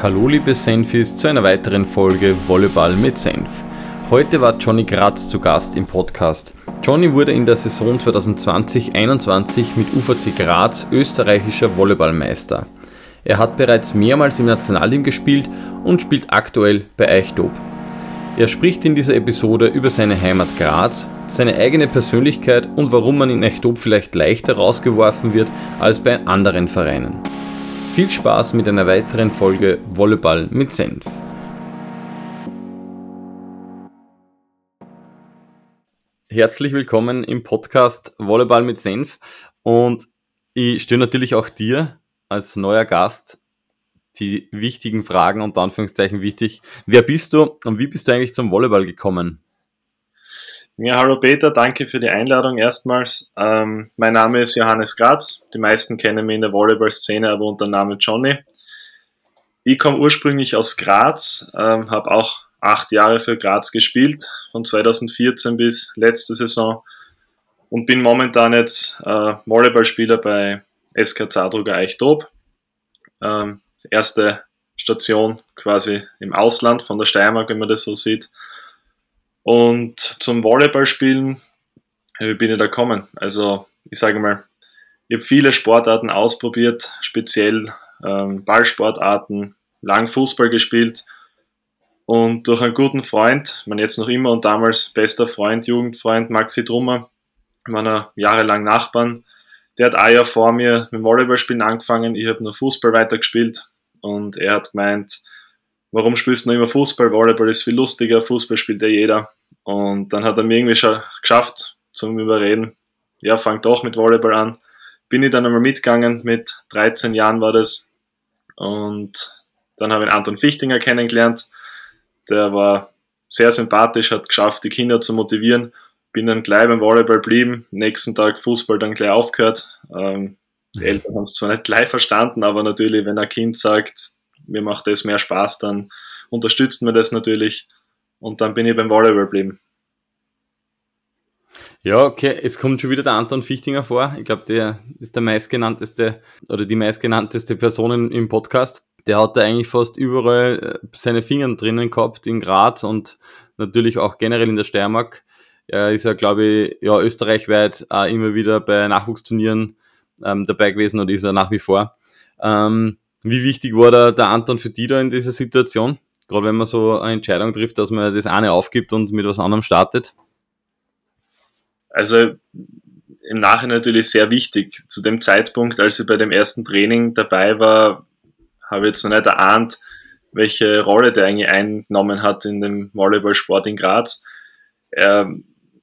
Hallo liebe Senfis zu einer weiteren Folge Volleyball mit Senf. Heute war Johnny Graz zu Gast im Podcast. Johnny wurde in der Saison 2020-21 mit UVC Graz österreichischer Volleyballmeister. Er hat bereits mehrmals im Nationalteam gespielt und spielt aktuell bei Eichdob. Er spricht in dieser Episode über seine Heimat Graz, seine eigene Persönlichkeit und warum man in Eichdob vielleicht leichter rausgeworfen wird als bei anderen Vereinen. Viel Spaß mit einer weiteren Folge Volleyball mit Senf. Herzlich willkommen im Podcast Volleyball mit Senf und ich stelle natürlich auch dir als neuer Gast die wichtigen Fragen und Anführungszeichen wichtig. Wer bist du und wie bist du eigentlich zum Volleyball gekommen? Ja, hallo Peter, danke für die Einladung erstmals. Ähm, mein Name ist Johannes Graz. Die meisten kennen mich in der Volleyball-Szene aber unter dem Namen Johnny. Ich komme ursprünglich aus Graz, ähm, habe auch acht Jahre für Graz gespielt, von 2014 bis letzte Saison und bin momentan jetzt äh, Volleyballspieler bei SK Zadruger Eichdob. Ähm, erste Station quasi im Ausland von der Steiermark, wenn man das so sieht. Und zum Volleyballspielen, wie bin ich da gekommen? Also, ich sage mal, ich habe viele Sportarten ausprobiert, speziell ähm, Ballsportarten, lang Fußball gespielt. Und durch einen guten Freund, man jetzt noch immer und damals bester Freund, Jugendfreund Maxi Drummer, meiner jahrelang Nachbarn, der hat ein Jahr vor mir mit Volleyballspielen angefangen, ich habe nur Fußball weitergespielt. Und er hat gemeint, warum spielst du noch immer Fußball? Volleyball ist viel lustiger, Fußball spielt ja jeder. Und dann hat er mir irgendwie schon geschafft zum Überreden, ja, fang doch mit Volleyball an. Bin ich dann einmal mitgegangen, mit 13 Jahren war das. Und dann habe ich Anton Fichtinger kennengelernt. Der war sehr sympathisch, hat geschafft, die Kinder zu motivieren. Bin dann gleich beim Volleyball blieben. Nächsten Tag Fußball dann gleich aufgehört. Ähm, die Eltern haben es zwar nicht gleich verstanden, aber natürlich, wenn ein Kind sagt, mir macht das mehr Spaß, dann unterstützt man das natürlich. Und dann bin ich beim Volleyball geblieben. Ja, okay, es kommt schon wieder der Anton Fichtinger vor. Ich glaube, der ist der meistgenannteste oder die meistgenannteste Person im Podcast. Der hat da eigentlich fast überall äh, seine Finger drinnen gehabt in Graz und natürlich auch generell in der Steiermark. Er ist ja, glaube ich, ja, österreichweit auch immer wieder bei Nachwuchsturnieren ähm, dabei gewesen und ist er nach wie vor. Ähm, wie wichtig war da der Anton für dich da in dieser Situation? Gerade wenn man so eine Entscheidung trifft, dass man das eine aufgibt und mit was anderem startet? Also im Nachhinein natürlich sehr wichtig. Zu dem Zeitpunkt, als ich bei dem ersten Training dabei war, habe ich jetzt noch nicht erahnt, welche Rolle der eigentlich eingenommen hat in dem Volleyballsport in Graz. Er,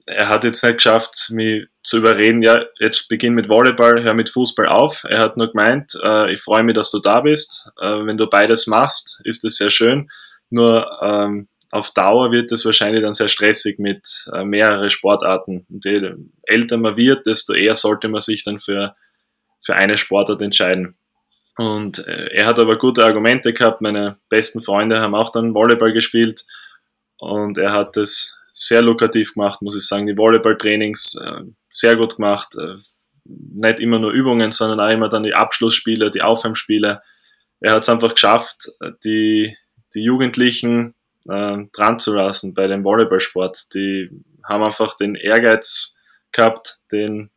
er hat jetzt nicht geschafft, mich zu überreden, ja, jetzt beginn mit Volleyball, hör mit Fußball auf. Er hat nur gemeint, äh, ich freue mich, dass du da bist. Äh, wenn du beides machst, ist es sehr schön. Nur ähm, auf Dauer wird es wahrscheinlich dann sehr stressig mit äh, mehreren Sportarten. Und je älter man wird, desto eher sollte man sich dann für, für eine Sportart entscheiden. Und äh, er hat aber gute Argumente gehabt. Meine besten Freunde haben auch dann Volleyball gespielt. Und er hat es sehr lukrativ gemacht, muss ich sagen. Die Volleyballtrainings äh, sehr gut gemacht. Äh, nicht immer nur Übungen, sondern auch immer dann die Abschlussspiele, die Aufwärmspiele. Er hat es einfach geschafft, die, die Jugendlichen äh, dran zu lassen bei dem Volleyballsport. Die haben einfach den Ehrgeiz gehabt, den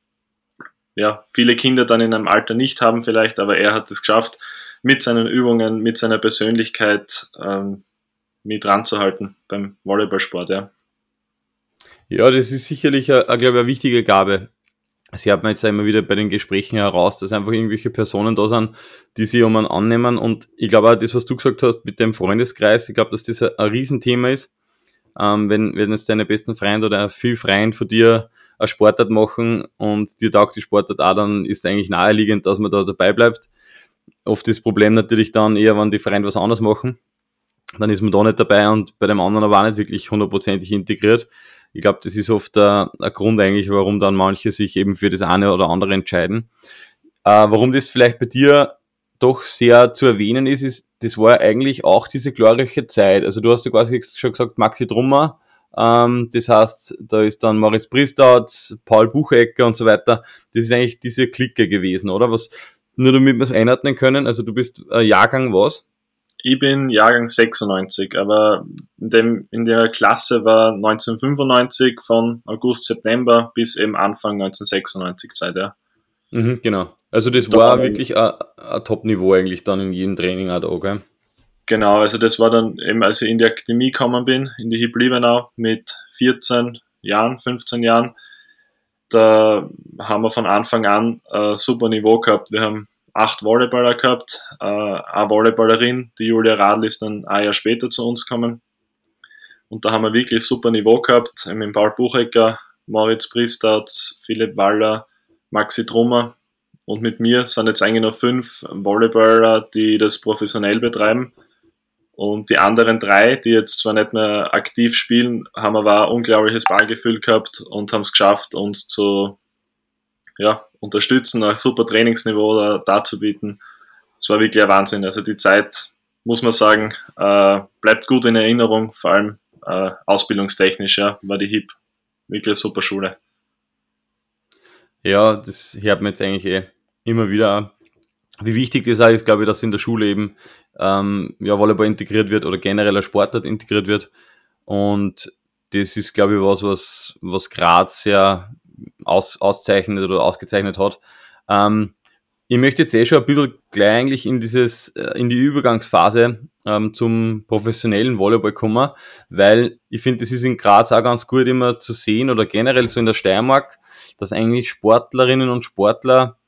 ja, viele Kinder dann in einem Alter nicht haben vielleicht, aber er hat es geschafft, mit seinen Übungen, mit seiner Persönlichkeit ähm, mit ranzuhalten beim Volleyballsport, ja. Ja, das ist sicherlich, eine, glaube ich, eine wichtige Gabe. Sie hat man jetzt immer wieder bei den Gesprächen heraus, dass einfach irgendwelche Personen da sind, die sich um einen annehmen. Und ich glaube auch das, was du gesagt hast mit dem Freundeskreis, ich glaube, dass das ein Riesenthema ist. Ähm, wenn, wenn jetzt deine besten Freunde oder viel Freund von dir eine Sportart machen und dir taugt die Sportart auch, dann ist eigentlich naheliegend, dass man da dabei bleibt. Oft das Problem natürlich dann eher, wenn die Freunde was anderes machen. Dann ist man da nicht dabei und bei dem anderen aber auch nicht wirklich hundertprozentig integriert ich glaube, das ist oft der, der Grund eigentlich, warum dann manche sich eben für das eine oder andere entscheiden. Äh, warum das vielleicht bei dir doch sehr zu erwähnen ist, ist, das war eigentlich auch diese glorreiche Zeit. Also du hast ja quasi schon gesagt, Maxi Drummer, ähm, das heißt, da ist dann Moritz Pristaut, Paul Buchecker und so weiter. Das ist eigentlich diese Clique gewesen, oder? Was, nur damit wir es einordnen können, also du bist äh, Jahrgang was? Ich bin Jahrgang 96, aber in, dem, in der Klasse war 1995 von August, September bis eben Anfang 1996 Zeit, ja. Mhm, genau. Also das da war wirklich ein, Top-Niveau eigentlich dann in jedem Training auch da, okay? Genau, also das war dann eben, als ich in die Akademie gekommen bin, in die HIP Liebenau mit 14 Jahren, 15 Jahren. Da haben wir von Anfang an ein super Niveau gehabt. Wir haben acht Volleyballer gehabt, äh, eine Volleyballerin, die Julia Radl ist dann ein Jahr später zu uns gekommen. Und da haben wir wirklich super Niveau gehabt, mit Paul Buchecker, Moritz Priestaut, Philipp Waller, Maxi Trummer und mit mir sind jetzt eigentlich noch fünf Volleyballer, die das professionell betreiben. Und die anderen drei, die jetzt zwar nicht mehr aktiv spielen, haben aber ein unglaubliches Ballgefühl gehabt und haben es geschafft, uns zu ja, unterstützen, ein super Trainingsniveau da, da zu bieten. Es war wirklich ein Wahnsinn. Also die Zeit, muss man sagen, äh, bleibt gut in Erinnerung, vor allem äh, ausbildungstechnisch, ja, war die HIP wirklich eine super Schule. Ja, das hört man jetzt eigentlich eh immer wieder. Wie wichtig das auch ist, glaube ich, dass in der Schule eben ähm, ja, Volleyball integriert wird oder generell ein Sportart integriert wird. Und das ist, glaube ich, was, was, was Graz sehr aus, auszeichnet oder ausgezeichnet hat. Ähm, ich möchte jetzt eh schon ein bisschen gleich eigentlich in dieses, äh, in die Übergangsphase ähm, zum professionellen Volleyball kommen, weil ich finde, das ist in Graz auch ganz gut immer zu sehen oder generell so in der Steiermark, dass eigentlich Sportlerinnen und Sportler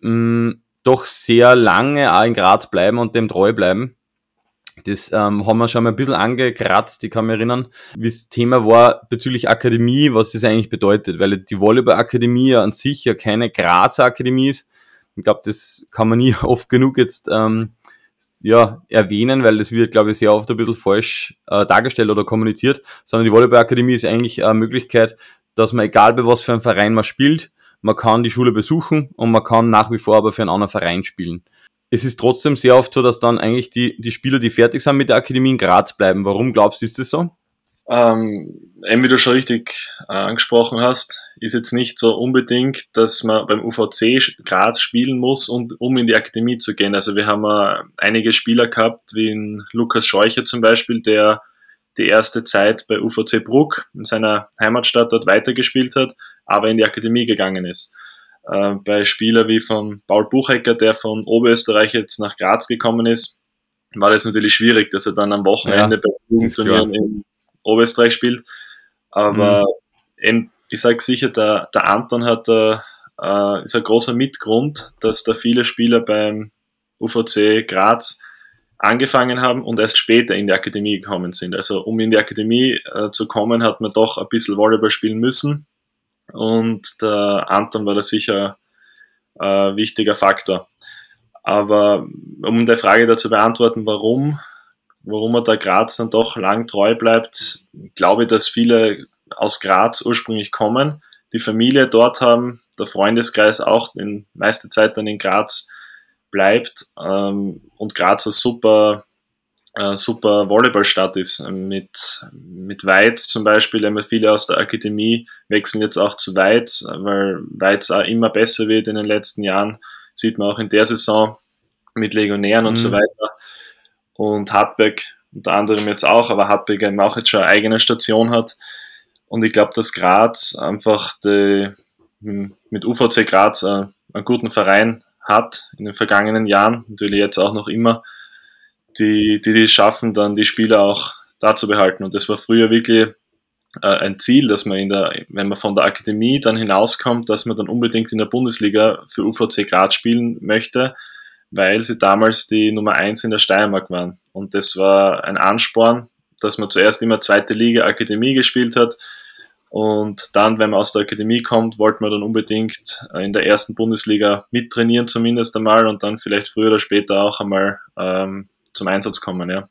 mh, mm, doch sehr lange auch in Graz bleiben und dem treu bleiben. Das ähm, haben wir schon mal ein bisschen angekratzt, ich kann mich erinnern, wie das Thema war bezüglich Akademie, was das eigentlich bedeutet, weil die Volleyball-Akademie ja an sich ja keine Grazer Akademie ist. Ich glaube, das kann man nie oft genug jetzt ähm, ja, erwähnen, weil das wird, glaube ich, sehr oft ein bisschen falsch äh, dargestellt oder kommuniziert, sondern die Volleyball-Akademie ist eigentlich eine Möglichkeit, dass man, egal bei was für einem Verein man spielt, man kann die Schule besuchen und man kann nach wie vor aber für einen anderen Verein spielen es ist trotzdem sehr oft so, dass dann eigentlich die, die Spieler, die fertig sind mit der Akademie in Graz bleiben. Warum glaubst du, ist das so? Ähm, eben wie du schon richtig äh, angesprochen hast, ist jetzt nicht so unbedingt, dass man beim UVC Graz spielen muss, und, um in die Akademie zu gehen. Also wir haben äh, einige Spieler gehabt, wie in Lukas Scheucher zum Beispiel, der die erste Zeit bei UVC Bruck in seiner Heimatstadt dort weitergespielt hat, aber in die Akademie gegangen ist. Äh, bei Spieler wie von Paul Buchecker, der von Oberösterreich jetzt nach Graz gekommen ist, war das natürlich schwierig, dass er dann am Wochenende ja, bei Jugendturnieren in Oberösterreich spielt. Aber mhm. eben, ich sage sicher, der, der Anton hat äh, äh, ist ein großer Mitgrund, dass da viele Spieler beim UVC Graz angefangen haben und erst später in die Akademie gekommen sind. Also um in die Akademie äh, zu kommen, hat man doch ein bisschen Volleyball spielen müssen und der Anton war da sicher äh, wichtiger Faktor. Aber um die Frage dazu beantworten, warum, warum er da Graz dann doch lang treu bleibt, glaube ich, dass viele aus Graz ursprünglich kommen, die Familie dort haben, der Freundeskreis auch in meiste Zeit dann in Graz bleibt ähm, und Graz ein super äh, super Volleyballstadt ist. Mit, mit Weiz zum Beispiel, immer viele aus der Akademie wechseln jetzt auch zu Weiz, weil Weiz auch immer besser wird in den letzten Jahren. Sieht man auch in der Saison mit Legionären mhm. und so mhm. weiter. Und Hartberg unter anderem jetzt auch, aber Hartberg eben auch jetzt schon eine eigene Station hat. Und ich glaube, dass Graz einfach die, hm, mit UVC Graz einen guten Verein hat in den vergangenen Jahren, natürlich jetzt auch noch immer die, die, die schaffen, dann die Spieler auch da zu behalten. Und das war früher wirklich äh, ein Ziel, dass man in der, wenn man von der Akademie dann hinauskommt, dass man dann unbedingt in der Bundesliga für UVC Graz spielen möchte, weil sie damals die Nummer eins in der Steiermark waren. Und das war ein Ansporn, dass man zuerst immer zweite Liga Akademie gespielt hat. Und dann, wenn man aus der Akademie kommt, wollte man dann unbedingt in der ersten Bundesliga mittrainieren, zumindest einmal, und dann vielleicht früher oder später auch einmal ähm, zum Einsatz kommen, ja.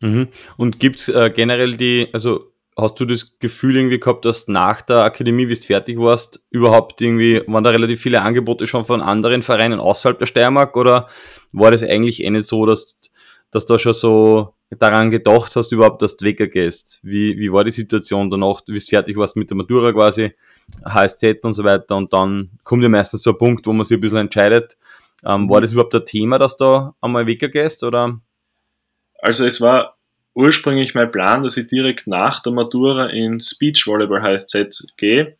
Mhm. Und gibt's äh, generell die, also hast du das Gefühl irgendwie gehabt, dass nach der Akademie, wie du fertig warst, überhaupt irgendwie, waren da relativ viele Angebote schon von anderen Vereinen außerhalb der Steiermark oder war das eigentlich eh nicht so, dass, dass du schon so daran gedacht hast, überhaupt, dass du weggehst? Wie, wie war die Situation danach, wie du fertig warst mit der Matura quasi, HSZ und so weiter und dann kommt ja meistens so ein Punkt, wo man sich ein bisschen entscheidet, ähm, war das überhaupt ein Thema, dass du einmal weggehst oder? Also es war ursprünglich mein Plan, dass ich direkt nach der Matura in Speech Volleyball HSZ gehe.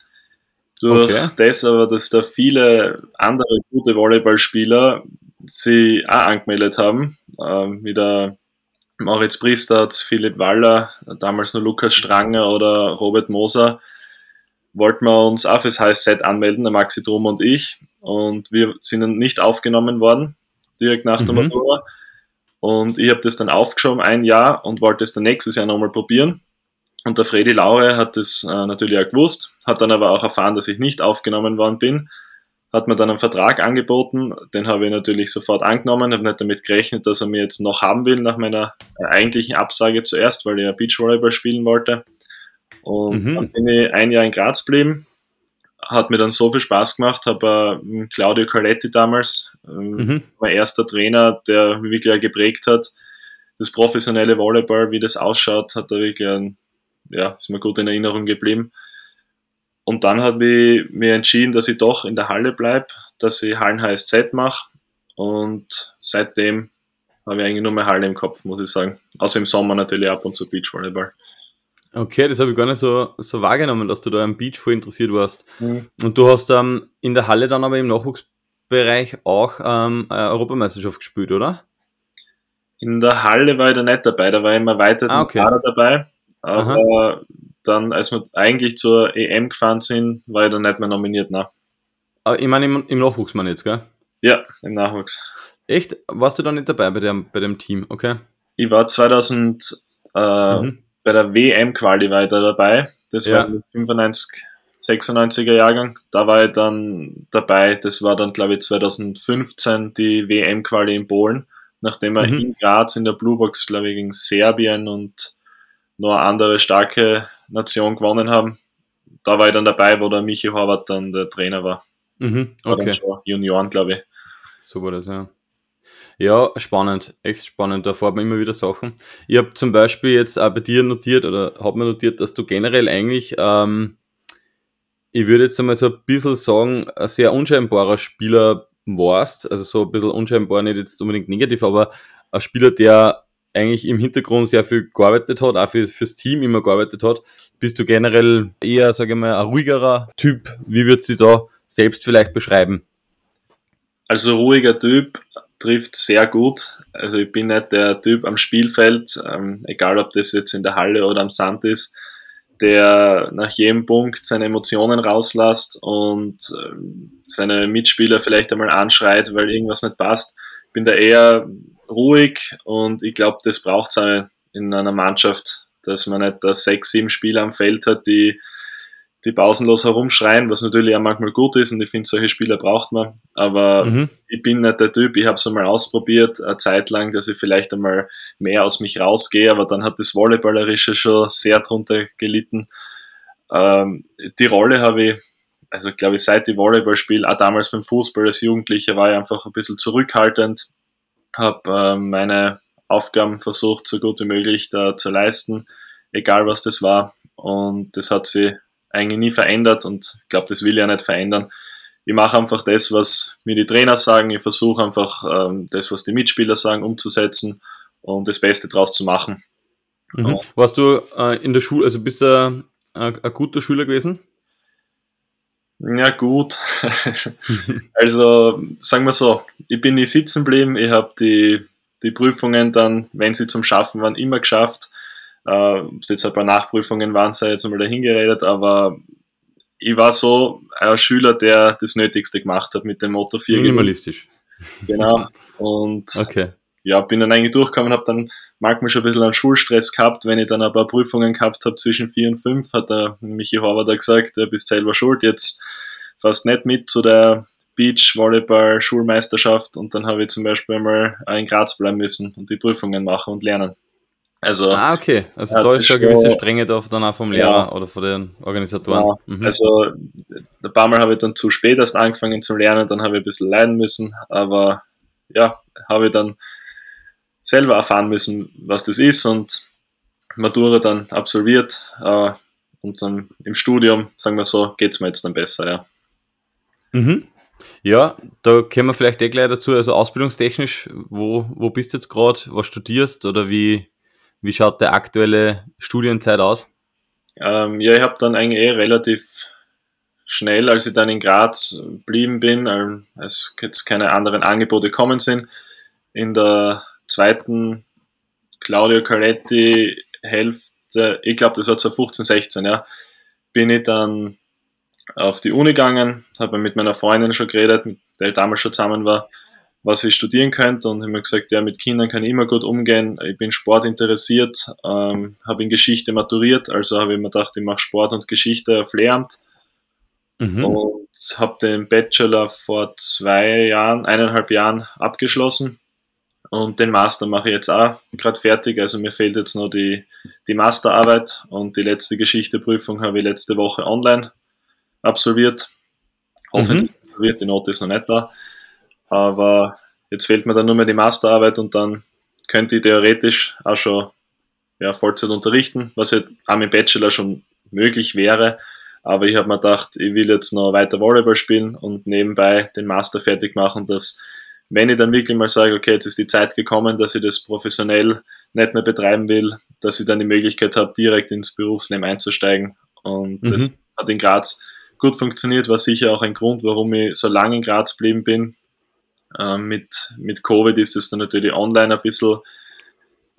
Durch okay. das aber, dass da viele andere gute Volleyballspieler sie auch angemeldet haben, ähm, wie der Moritz Priestatz, Philipp Waller, damals nur Lukas Stranger oder Robert Moser, wollten wir uns auch fürs HSZ anmelden, der Maxi Drum und ich. Und wir sind dann nicht aufgenommen worden, direkt nach der mhm. Matura. Und ich habe das dann aufgeschoben ein Jahr und wollte es dann nächstes Jahr nochmal probieren. Und der Freddy Laure hat das äh, natürlich auch gewusst, hat dann aber auch erfahren, dass ich nicht aufgenommen worden bin, hat mir dann einen Vertrag angeboten, den habe ich natürlich sofort angenommen, habe nicht damit gerechnet, dass er mir jetzt noch haben will nach meiner äh, eigentlichen Absage zuerst, weil ich ja Beachvolleyball spielen wollte. Und mhm. dann bin ich ein Jahr in Graz geblieben, hat mir dann so viel Spaß gemacht, habe äh, Claudio Carletti damals, äh, mhm. mein erster Trainer, der mich wirklich geprägt hat. Das professionelle Volleyball, wie das ausschaut, hat er wirklich, ein, ja, ist mir gut in Erinnerung geblieben. Und dann habe ich mir entschieden, dass ich doch in der Halle bleibe, dass ich Hallen HSZ mache. Und seitdem habe ich eigentlich nur mehr Halle im Kopf, muss ich sagen. Außer im Sommer natürlich ab und zu Beachvolleyball. Okay, das habe ich gar nicht so, so wahrgenommen, dass du da am Beach voll interessiert warst. Mhm. Und du hast ähm, in der Halle dann aber im Nachwuchsbereich auch ähm, eine Europameisterschaft gespielt, oder? In der Halle war ich da nicht dabei, da war ich immer weiter ah, okay. dabei. Aber Aha. dann, als wir eigentlich zur EM gefahren sind, war ich da nicht mehr nominiert, ne? Ich meine im, im Nachwuchs, man jetzt, gell? Ja, im Nachwuchs. Echt? Warst du da nicht dabei bei dem, bei dem Team, okay? Ich war 2000, äh, mhm bei der WM-Quali war ich da dabei. Das ja. war 95, 96er Jahrgang. Da war ich dann dabei. Das war dann, glaube ich, 2015 die WM-Quali in Polen, nachdem wir mhm. in Graz in der Bluebox, glaube ich, gegen Serbien und noch eine andere starke Nation gewonnen haben. Da war ich dann dabei, wo der Michi Horvath dann der Trainer war. Mhm. Okay. War Junioren, glaube ich. So war das, ja. Ja, spannend, echt spannend. Da fährt man immer wieder Sachen. Ich habe zum Beispiel jetzt auch bei dir notiert oder habe mir notiert, dass du generell eigentlich, ähm, ich würde jetzt einmal so ein bisschen sagen, ein sehr unscheinbarer Spieler warst. Also so ein bisschen unscheinbar, nicht jetzt unbedingt negativ, aber ein Spieler, der eigentlich im Hintergrund sehr viel gearbeitet hat, auch für, fürs Team immer gearbeitet hat. Bist du generell eher, sage ich mal, ein ruhigerer Typ? Wie würdest du da selbst vielleicht beschreiben? Also ruhiger Typ, trifft sehr gut. Also ich bin nicht der Typ am Spielfeld, ähm, egal ob das jetzt in der Halle oder am Sand ist, der nach jedem Punkt seine Emotionen rauslässt und ähm, seine Mitspieler vielleicht einmal anschreit, weil irgendwas nicht passt. Ich bin da eher ruhig und ich glaube, das braucht es in einer Mannschaft, dass man nicht da sechs, sieben Spieler am Feld hat, die die pausenlos herumschreien, was natürlich auch manchmal gut ist und ich finde, solche Spieler braucht man. Aber mhm. ich bin nicht der Typ, ich habe es einmal ausprobiert, eine Zeit lang, dass ich vielleicht einmal mehr aus mich rausgehe, aber dann hat das Volleyballerische schon sehr drunter gelitten. Ähm, die Rolle habe ich, also glaube ich, seit ich Volleyball spiele, auch damals beim Fußball als Jugendlicher war ich einfach ein bisschen zurückhaltend, habe äh, meine Aufgaben versucht, so gut wie möglich da zu leisten, egal was das war. Und das hat sich eigentlich nie verändert und ich glaube, das will ich ja nicht verändern. Ich mache einfach das, was mir die Trainer sagen. Ich versuche einfach ähm, das, was die Mitspieler sagen, umzusetzen und das Beste draus zu machen. Mhm. Warst du äh, in der Schule, also bist du äh, ein guter Schüler gewesen? Ja, gut. also sagen wir so, ich bin nie sitzen geblieben. Ich habe die, die Prüfungen dann, wenn sie zum Schaffen waren, immer geschafft. Äh, jetzt ein paar Nachprüfungen waren, sei jetzt einmal dahingeredet, aber ich war so ein Schüler, der das Nötigste gemacht hat mit dem Motto 4. Minimalistisch. Genau. Und okay. ja, bin dann eigentlich durchgekommen, habe dann manchmal schon ein bisschen an Schulstress gehabt, wenn ich dann ein paar Prüfungen gehabt habe zwischen 4 und 5, hat der Michi Horvath gesagt, du bist selber schuld, jetzt fast nicht mit zu der Beach Volleyball Schulmeisterschaft und dann habe ich zum Beispiel einmal in Graz bleiben müssen und die Prüfungen machen und lernen. Also, ah, okay. Also da ist schon eine gewisse Strenge da dann auch vom Lehrer ja, oder von den Organisatoren. Ja, mhm. Also ein paar Mal habe ich dann zu spät erst angefangen zu lernen, dann habe ich ein bisschen leiden müssen, aber ja, habe ich dann selber erfahren müssen, was das ist und Matura dann absolviert äh, und dann im Studium, sagen wir so, geht es mir jetzt dann besser, ja. Mhm. Ja, da kommen wir vielleicht eh gleich dazu. Also ausbildungstechnisch, wo, wo bist du jetzt gerade? Was studierst oder wie, wie schaut der aktuelle Studienzeit aus? Ähm, ja, ich habe dann eigentlich eh relativ schnell, als ich dann in Graz geblieben bin, als jetzt keine anderen Angebote kommen sind, in der zweiten Claudio Caletti Hälfte, ich glaube, das war 2015, 16, ja, bin ich dann auf die Uni gegangen, habe mit meiner Freundin schon geredet, mit der ich damals schon zusammen war, was ich studieren könnte und habe mir gesagt, ja, mit Kindern kann ich immer gut umgehen. Ich bin Sport interessiert, ähm, habe in Geschichte maturiert, also habe ich mir gedacht, ich mache Sport und Geschichte auf Lehramt mhm. und habe den Bachelor vor zwei Jahren, eineinhalb Jahren abgeschlossen und den Master mache ich jetzt auch gerade fertig. Also mir fehlt jetzt noch die, die Masterarbeit und die letzte Geschichteprüfung habe ich letzte Woche online absolviert. Hoffentlich mhm. absolviert, die Note ist noch nicht da. Aber jetzt fehlt mir dann nur mehr die Masterarbeit und dann könnte ich theoretisch auch schon ja, Vollzeit unterrichten, was ja auch im Bachelor schon möglich wäre. Aber ich habe mir gedacht, ich will jetzt noch weiter Volleyball spielen und nebenbei den Master fertig machen, dass wenn ich dann wirklich mal sage, okay, jetzt ist die Zeit gekommen, dass ich das professionell nicht mehr betreiben will, dass ich dann die Möglichkeit habe, direkt ins Berufsleben einzusteigen. Und mhm. das hat in Graz gut funktioniert, war sicher auch ein Grund, warum ich so lange in Graz geblieben bin. Ähm, mit, mit Covid ist es dann natürlich online ein bisschen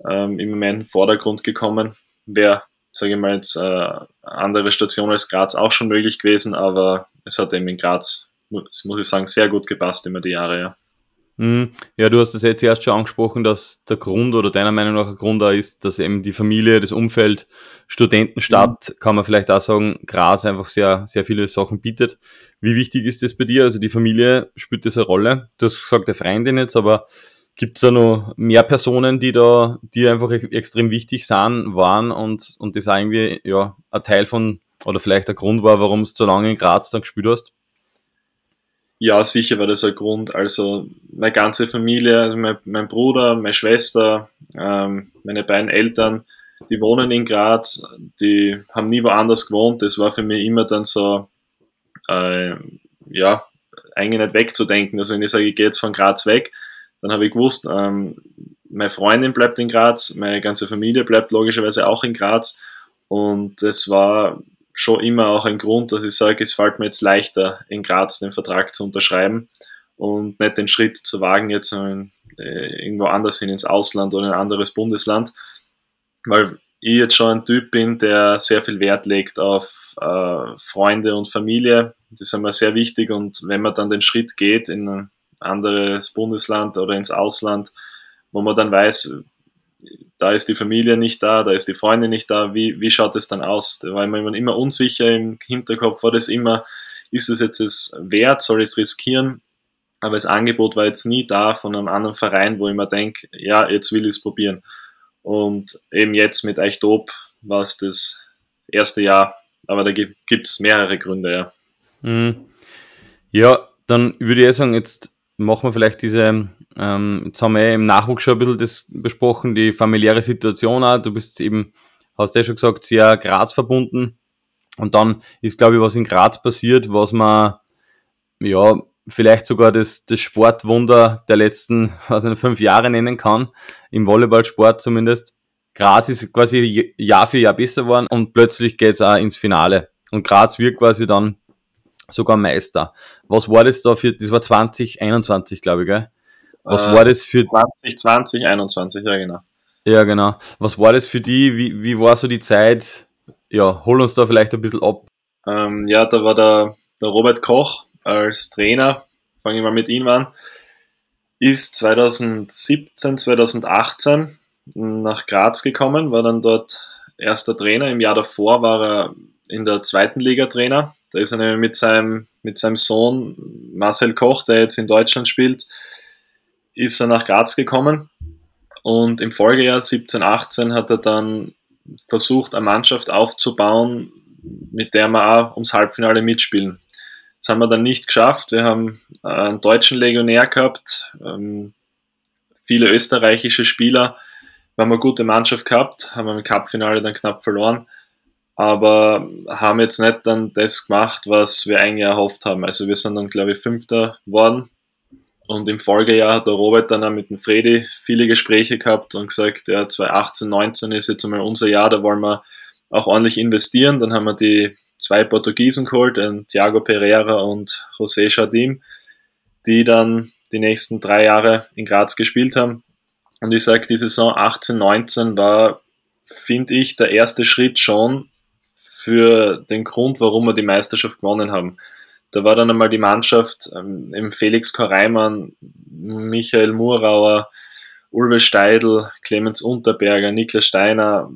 ähm, im Moment Vordergrund gekommen. Wäre, sage ich mal, jetzt äh, andere Station als Graz auch schon möglich gewesen, aber es hat eben in Graz, muss ich sagen, sehr gut gepasst immer die Jahre, ja. Mhm. Ja, du hast das jetzt erst schon angesprochen, dass der Grund oder deiner Meinung nach ein Grund da ist, dass eben die Familie, das Umfeld, Studentenstadt, mhm. kann man vielleicht auch sagen, Gras einfach sehr, sehr viele Sachen bietet. Wie wichtig ist das bei dir? Also die Familie spielt das eine Rolle? Du hast gesagt, der Freundin jetzt, aber gibt es da noch mehr Personen, die da, die einfach extrem wichtig sind, waren und, und das auch irgendwie, ja, ein Teil von, oder vielleicht der Grund war, warum du so lange in Graz dann gespielt hast? Ja, sicher war das ein Grund. Also meine ganze Familie, also mein, mein Bruder, meine Schwester, ähm, meine beiden Eltern, die wohnen in Graz, die haben nie woanders gewohnt. Das war für mich immer dann so, äh, ja, eigentlich nicht wegzudenken. Also wenn ich sage, ich gehe jetzt von Graz weg, dann habe ich gewusst, ähm, meine Freundin bleibt in Graz, meine ganze Familie bleibt logischerweise auch in Graz. Und es war schon immer auch ein Grund, dass ich sage, es fällt mir jetzt leichter, in Graz den Vertrag zu unterschreiben und nicht den Schritt zu wagen, jetzt äh, irgendwo anders hin ins Ausland oder in ein anderes Bundesland, weil ich jetzt schon ein Typ bin, der sehr viel Wert legt auf äh, Freunde und Familie. Das ist einmal sehr wichtig und wenn man dann den Schritt geht in ein anderes Bundesland oder ins Ausland, wo man dann weiß, da ist die Familie nicht da, da ist die Freundin nicht da, wie, wie schaut es dann aus? War man immer unsicher im Hinterkopf, war das immer, ist es jetzt es wert, soll ich es riskieren? Aber das Angebot war jetzt nie da von einem anderen Verein, wo ich mir denke, ja, jetzt will ich es probieren. Und eben jetzt mit Eichdob war es das erste Jahr, aber da gibt es mehrere Gründe, ja. Mhm. Ja, dann würde ich sagen, jetzt machen wir vielleicht diese ähm, jetzt haben wir eh im Nachwuchs schon ein bisschen das besprochen, die familiäre Situation auch. Du bist eben, hast ja schon gesagt, sehr Graz verbunden. Und dann ist, glaube ich, was in Graz passiert, was man, ja, vielleicht sogar das, das Sportwunder der letzten, was ich fünf Jahre nennen kann, im Volleyballsport zumindest. Graz ist quasi Jahr für Jahr besser geworden und plötzlich geht's auch ins Finale. Und Graz wird quasi dann sogar Meister. Was war das da für, das war 2021, glaube ich, gell? Was äh, war das für 2020, 21, ja genau. Ja, genau. Was war das für die? Wie, wie war so die Zeit? Ja, hol uns da vielleicht ein bisschen ab. Ähm, ja, da war der, der Robert Koch als Trainer, fange ich mal mit ihm an, ist 2017, 2018 nach Graz gekommen, war dann dort erster Trainer. Im Jahr davor war er in der zweiten Liga Trainer. Da ist er nämlich mit seinem, mit seinem Sohn Marcel Koch, der jetzt in Deutschland spielt, ist er nach Graz gekommen und im Folgejahr 17, 18 hat er dann versucht, eine Mannschaft aufzubauen, mit der wir auch ums Halbfinale mitspielen. Das haben wir dann nicht geschafft. Wir haben einen deutschen Legionär gehabt, ähm, viele österreichische Spieler. Wir haben eine gute Mannschaft gehabt, haben im Cupfinale dann knapp verloren. aber haben jetzt nicht dann das gemacht, was wir eigentlich erhofft haben. Also wir sind dann, glaube ich, Fünfter worden und im Folgejahr hat der Robert dann auch mit dem Freddy viele Gespräche gehabt und gesagt, ja, 2018, 19 ist jetzt einmal unser Jahr, da wollen wir auch ordentlich investieren. Dann haben wir die zwei Portugiesen geholt, Thiago Pereira und José Chardim, die dann die nächsten drei Jahre in Graz gespielt haben. Und ich sage, die Saison 18, 19 war, finde ich, der erste Schritt schon für den Grund, warum wir die Meisterschaft gewonnen haben. Da war dann einmal die Mannschaft, ähm, im Felix Koreimann, Michael Murauer, Ulwe Steidl, Clemens Unterberger, Niklas Steiner,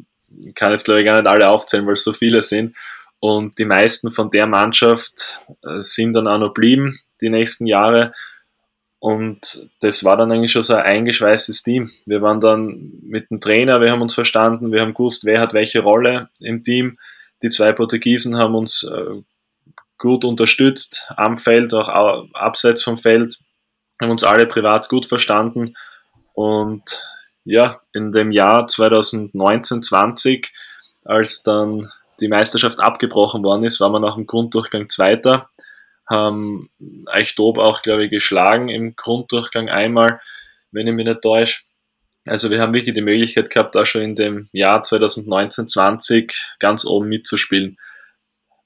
kann jetzt glaube ich gar nicht alle aufzählen, weil es so viele sind. Und die meisten von der Mannschaft äh, sind dann auch noch blieben die nächsten Jahre. Und das war dann eigentlich schon so ein eingeschweißtes Team. Wir waren dann mit dem Trainer, wir haben uns verstanden, wir haben gewusst, wer hat welche Rolle im Team. Die zwei Portugiesen haben uns äh, gut unterstützt, am Feld, auch abseits vom Feld, haben uns alle privat gut verstanden. Und ja, in dem Jahr 2019-20, als dann die Meisterschaft abgebrochen worden ist, waren wir nach dem Grunddurchgang Zweiter haben Eichtob auch, glaube ich, geschlagen im Grunddurchgang einmal, wenn ich mich nicht täusche. Also wir haben wirklich die Möglichkeit gehabt, da schon in dem Jahr 2019-20 ganz oben mitzuspielen.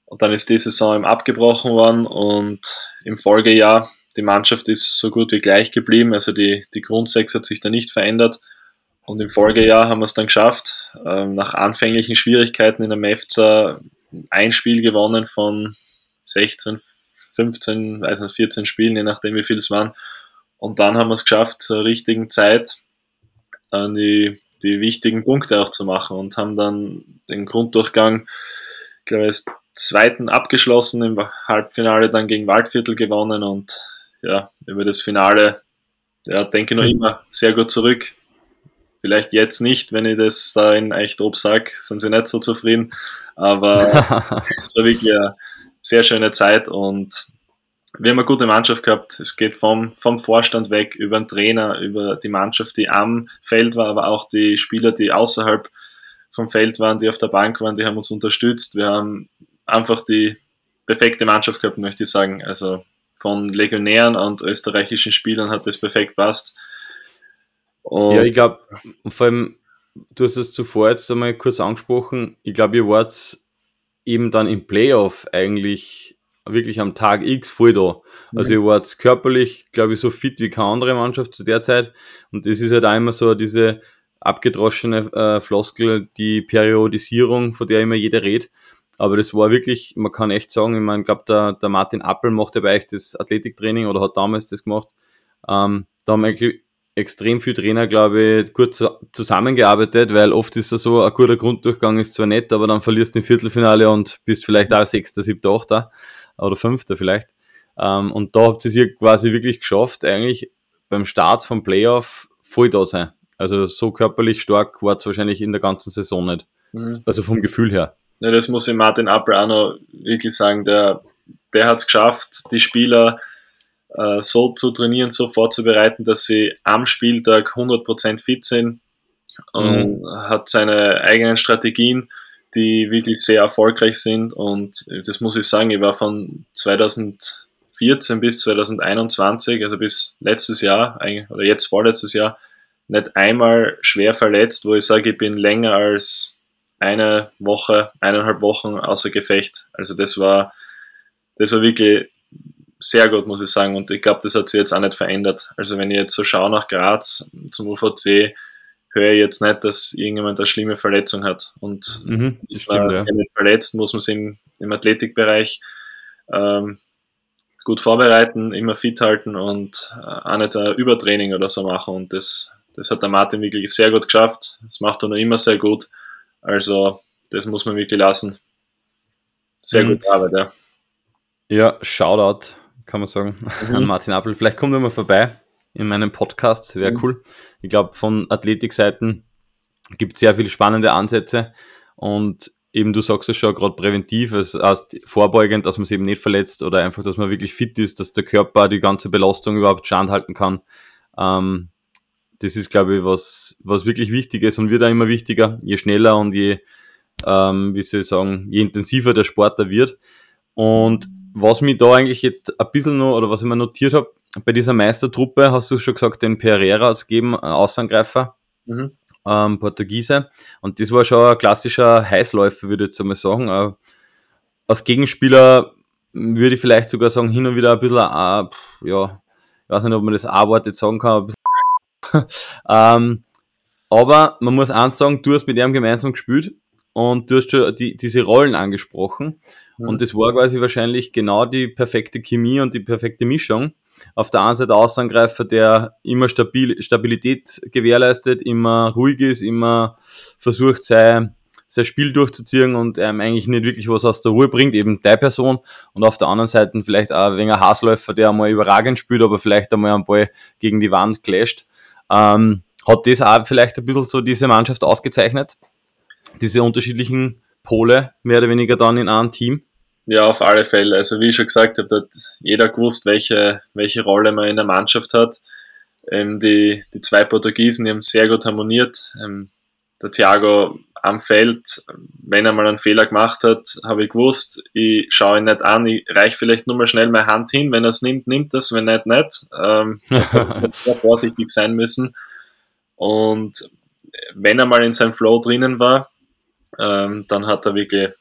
Und dann ist die Saison eben abgebrochen worden und im Folgejahr, die Mannschaft ist so gut wie gleich geblieben, also die, die Grundsex hat sich da nicht verändert. Und im Folgejahr haben wir es dann geschafft, ähm, nach anfänglichen Schwierigkeiten in der MEFZA ein Spiel gewonnen von 16, 15, also 14 Spielen, je nachdem wie viel es waren. Und dann haben wir es geschafft, zur richtigen Zeit dann die, die wichtigen Punkte auch zu machen und haben dann den Grunddurchgang, ich glaube, als zweiten abgeschlossen, im Halbfinale dann gegen Waldviertel gewonnen und ja, über das Finale, ja, denke ich noch immer sehr gut zurück. Vielleicht jetzt nicht, wenn ich das da in Eichtob sage, sind sie nicht so zufrieden, aber es war wirklich eine sehr schöne Zeit und wir haben eine gute Mannschaft gehabt. Es geht vom, vom Vorstand weg über den Trainer, über die Mannschaft, die am Feld war, aber auch die Spieler, die außerhalb vom Feld waren, die auf der Bank waren, die haben uns unterstützt. Wir haben einfach die perfekte Mannschaft gehabt, möchte ich sagen. Also von Legionären und österreichischen Spielern hat das perfekt passt. Und ja, ich glaube, vor allem, du hast es zuvor jetzt einmal kurz angesprochen, ich glaube, ihr wart eben dann im Playoff eigentlich wirklich am Tag X voll da. Also mhm. ihr wart körperlich, glaube ich, so fit wie keine andere Mannschaft zu der Zeit. Und das ist halt auch immer so diese abgedroschene äh, Floskel, die Periodisierung, von der immer jeder redet. Aber das war wirklich, man kann echt sagen, ich meine, ich glaube, der, der Martin Appel macht ja bei euch das Athletiktraining oder hat damals das gemacht. Ähm, da haben eigentlich extrem viele Trainer, glaube ich, gut zusammengearbeitet, weil oft ist es so, ein guter Grunddurchgang ist zwar nett, aber dann verlierst du im Viertelfinale und bist vielleicht auch Sechster, Siebter, Achter oder Fünfter vielleicht. Ähm, und da habt ihr es hier quasi wirklich geschafft, eigentlich beim Start vom Playoff voll da sein. Also so körperlich stark war es wahrscheinlich in der ganzen Saison nicht. Mhm. Also vom Gefühl her. Ja, das muss ich Martin Appel auch noch wirklich sagen. Der, der hat es geschafft, die Spieler äh, so zu trainieren, so vorzubereiten, dass sie am Spieltag 100% fit sind und mhm. hat seine eigenen Strategien, die wirklich sehr erfolgreich sind. Und das muss ich sagen, ich war von 2014 bis 2021, also bis letztes Jahr, oder jetzt vorletztes Jahr, nicht einmal schwer verletzt, wo ich sage, ich bin länger als eine Woche, eineinhalb Wochen außer Gefecht. Also das war, das war wirklich sehr gut, muss ich sagen. Und ich glaube, das hat sich jetzt auch nicht verändert. Also wenn ich jetzt so schaue nach Graz zum UVC, höre ich jetzt nicht, dass irgendjemand eine schlimme Verletzung hat. Und mhm, das stimmt, ja. nicht verletzt, muss man sich im, im Athletikbereich ähm, gut vorbereiten, immer fit halten und äh, auch nicht ein Übertraining oder so machen. Und das, das hat der Martin wirklich sehr gut geschafft. Das macht er noch immer sehr gut. Also, das muss man wirklich lassen. Sehr mhm. gute Arbeit, ja. Ja, Shoutout, kann man sagen, mhm. an Martin Appel. Vielleicht kommt er mal vorbei in meinem Podcast, wäre mhm. cool. Ich glaube, von Athletikseiten gibt es sehr viele spannende Ansätze und eben du sagst es schon gerade präventiv, also vorbeugend, dass man sich eben nicht verletzt oder einfach, dass man wirklich fit ist, dass der Körper die ganze Belastung überhaupt standhalten kann. Ähm, das ist, glaube ich, was, was wirklich wichtig ist und wird auch immer wichtiger, je schneller und je ähm, wie soll ich sagen, je intensiver der Sport da wird. Und was mich da eigentlich jetzt ein bisschen noch, oder was ich mir notiert habe, bei dieser Meistertruppe hast du schon gesagt, den Pereira als geben, Außenangreifer, mhm. ähm, Portugiese. Und das war schon ein klassischer Heißläufer, würde ich jetzt einmal sagen. Äh, als Gegenspieler würde ich vielleicht sogar sagen, hin und wieder ein bisschen, äh, ja, ich weiß nicht, ob man das A-Wort jetzt sagen kann, ähm, aber man muss eins sagen, du hast mit ihm gemeinsam gespielt und du hast schon die, diese Rollen angesprochen. Mhm. Und das war quasi wahrscheinlich genau die perfekte Chemie und die perfekte Mischung. Auf der einen Seite Außenangreifer, der immer stabil, Stabilität gewährleistet, immer ruhig ist, immer versucht, sein, sein Spiel durchzuziehen und ähm, eigentlich nicht wirklich was aus der Ruhe bringt, eben der Person. Und auf der anderen Seite vielleicht auch ein wenig ein Haßläufer, der einmal überragend spielt, aber vielleicht einmal einen Ball gegen die Wand clasht. Ähm, hat das auch vielleicht ein bisschen so diese Mannschaft ausgezeichnet? Diese unterschiedlichen Pole, mehr oder weniger dann in einem Team? Ja, auf alle Fälle. Also wie ich schon gesagt habe, hat jeder gewusst, welche, welche Rolle man in der Mannschaft hat. Ähm, die, die zwei Portugiesen, die haben sehr gut harmoniert. Ähm, der Thiago am Feld, wenn er mal einen Fehler gemacht hat, habe ich gewusst, ich schaue ihn nicht an, ich reiche vielleicht nur mal schnell meine Hand hin, wenn er es nimmt, nimmt es, wenn nicht, nicht. Ähm, sehr vorsichtig sein müssen. Und wenn er mal in seinem Flow drinnen war, ähm, dann hat er wirklich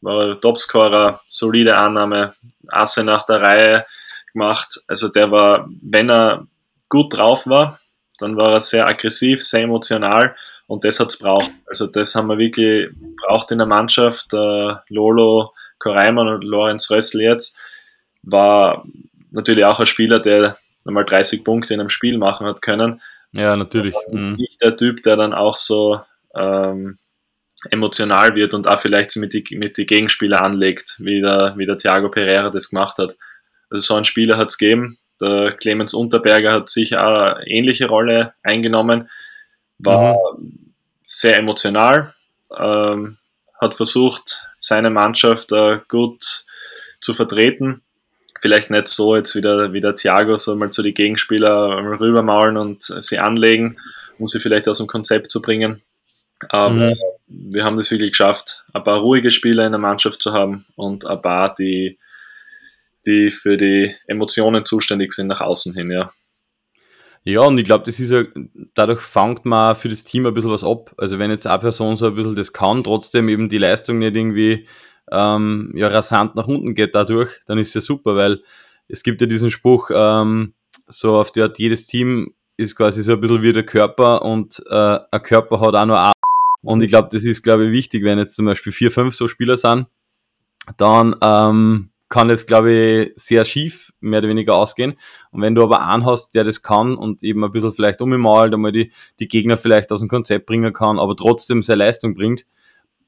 war Topscorer, solide Annahme, Asse nach der Reihe gemacht. Also der war, wenn er gut drauf war, dann war er sehr aggressiv, sehr emotional und das hat's braucht. Also das haben wir wirklich braucht in der Mannschaft. Äh, Lolo Koreimann und Lorenz Rössl jetzt war natürlich auch ein Spieler, der einmal 30 Punkte in einem Spiel machen hat können. Ja, natürlich. Mhm. Nicht der Typ, der dann auch so ähm, emotional wird und auch vielleicht mit die, mit die Gegenspieler anlegt, wie der, wie der Thiago Pereira das gemacht hat. Also so einen Spieler hat es gegeben. Der Clemens Unterberger hat sicher auch eine ähnliche Rolle eingenommen war mhm. sehr emotional, ähm, hat versucht, seine Mannschaft äh, gut zu vertreten. Vielleicht nicht so jetzt wieder wie der Thiago, so mal zu die Gegenspieler rübermaulen und sie anlegen, um sie vielleicht aus dem Konzept zu bringen. Aber mhm. wir haben das wirklich geschafft, ein paar ruhige Spieler in der Mannschaft zu haben und ein paar, die, die für die Emotionen zuständig sind nach außen hin, ja. Ja, und ich glaube, das ist ja, dadurch fängt man für das Team ein bisschen was ab. Also wenn jetzt eine Person so ein bisschen das kann, trotzdem eben die Leistung nicht irgendwie ähm, ja, rasant nach unten geht dadurch, dann ist ja super, weil es gibt ja diesen Spruch, ähm, so auf der Art, jedes Team ist quasi so ein bisschen wie der Körper und äh, ein Körper hat auch nur A. Und ich glaube, das ist, glaube ich, wichtig, wenn jetzt zum Beispiel vier, fünf so Spieler sind, dann ähm, kann das, glaube ich, sehr schief mehr oder weniger ausgehen. Und wenn du aber einen hast, der das kann und eben ein bisschen vielleicht ummalt, einmal die, die Gegner vielleicht aus dem Konzept bringen kann, aber trotzdem seine Leistung bringt,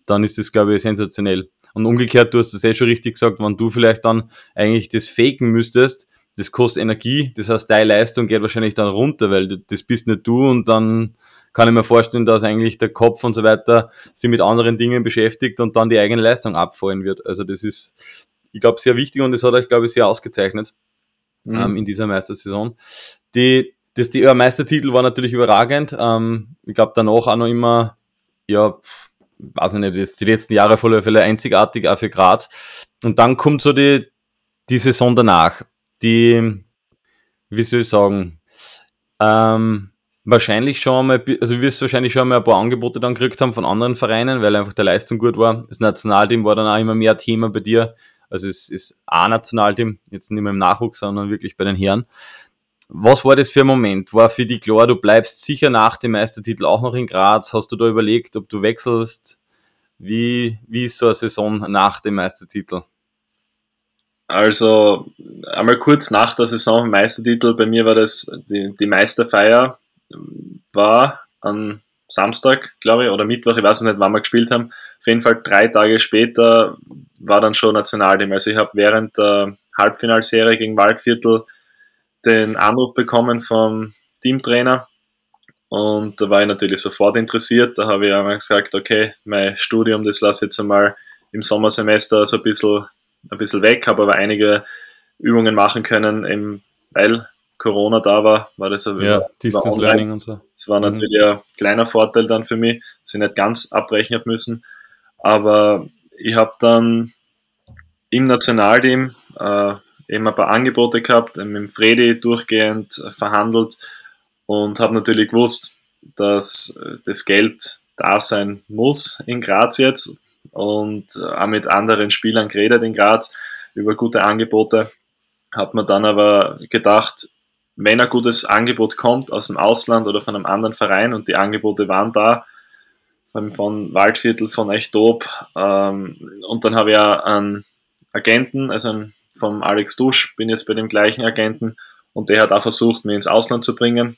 dann ist das, glaube ich, sensationell. Und umgekehrt, du hast das eh schon richtig gesagt, wenn du vielleicht dann eigentlich das faken müsstest, das kostet Energie, das heißt, deine Leistung geht wahrscheinlich dann runter, weil das bist nicht du und dann kann ich mir vorstellen, dass eigentlich der Kopf und so weiter sich mit anderen Dingen beschäftigt und dann die eigene Leistung abfallen wird. Also das ist, ich glaube, sehr wichtig und das hat euch, glaube ich, sehr ausgezeichnet mhm. ähm, in dieser Meistersaison. Die, das, die ja, Meistertitel war natürlich überragend. Ähm, ich glaube, danach auch noch immer, ja, weiß ich nicht, jetzt die letzten Jahre voll Fälle einzigartig, auch für Graz. Und dann kommt so die, die Saison danach, die, wie soll ich sagen, ähm, wahrscheinlich schon einmal, also wir wirst wahrscheinlich schon einmal ein paar Angebote dann gekriegt haben von anderen Vereinen, weil einfach der Leistung gut war. Das Nationalteam war dann auch immer mehr Thema bei dir. Also es ist A-Nationalteam, jetzt nicht mehr im Nachwuchs, sondern wirklich bei den Herren. Was war das für ein Moment? War für dich klar, du bleibst sicher nach dem Meistertitel auch noch in Graz? Hast du da überlegt, ob du wechselst? Wie, wie ist so eine Saison nach dem Meistertitel? Also einmal kurz nach der Saison Meistertitel, bei mir war das die, die Meisterfeier war an Samstag, glaube ich, oder Mittwoch, ich weiß nicht, wann wir gespielt haben. Auf jeden Fall drei Tage später war dann schon Nationalteam. Also ich habe während der Halbfinalserie gegen Waldviertel den Anruf bekommen vom Teamtrainer und da war ich natürlich sofort interessiert. Da habe ich einmal gesagt, okay, mein Studium, das lasse ich jetzt einmal im Sommersemester so ein bisschen, ein bisschen weg, habe aber einige Übungen machen können, eben weil Corona da war, war das ja, Distance Learning und so. Das war mhm. natürlich mhm. ein kleiner Vorteil dann für mich, dass ich nicht ganz abbrechen habe müssen. Aber ich habe dann im Nationalteam äh, eben ein paar Angebote gehabt, mit dem Fredi durchgehend verhandelt und habe natürlich gewusst, dass das Geld da sein muss in Graz jetzt und auch mit anderen Spielern geredet in Graz über gute Angebote. Hat man dann aber gedacht, wenn ein gutes Angebot kommt aus dem Ausland oder von einem anderen Verein und die Angebote waren da, von, Waldviertel, von Echtop, ähm, und dann habe ich einen Agenten, also einen, vom Alex Dusch, bin jetzt bei dem gleichen Agenten und der hat auch versucht, mich ins Ausland zu bringen,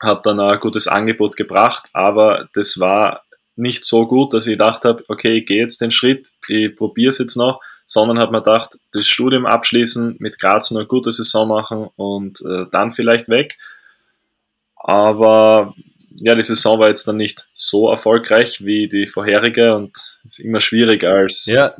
hat dann ein gutes Angebot gebracht, aber das war nicht so gut, dass ich gedacht habe, okay, ich gehe jetzt den Schritt, ich probiere es jetzt noch, sondern habe mir gedacht, das Studium abschließen, mit Graz noch eine gute Saison machen und äh, dann vielleicht weg. Aber ja, die Saison war jetzt dann nicht so erfolgreich wie die vorherige und ist immer schwieriger als. Ja,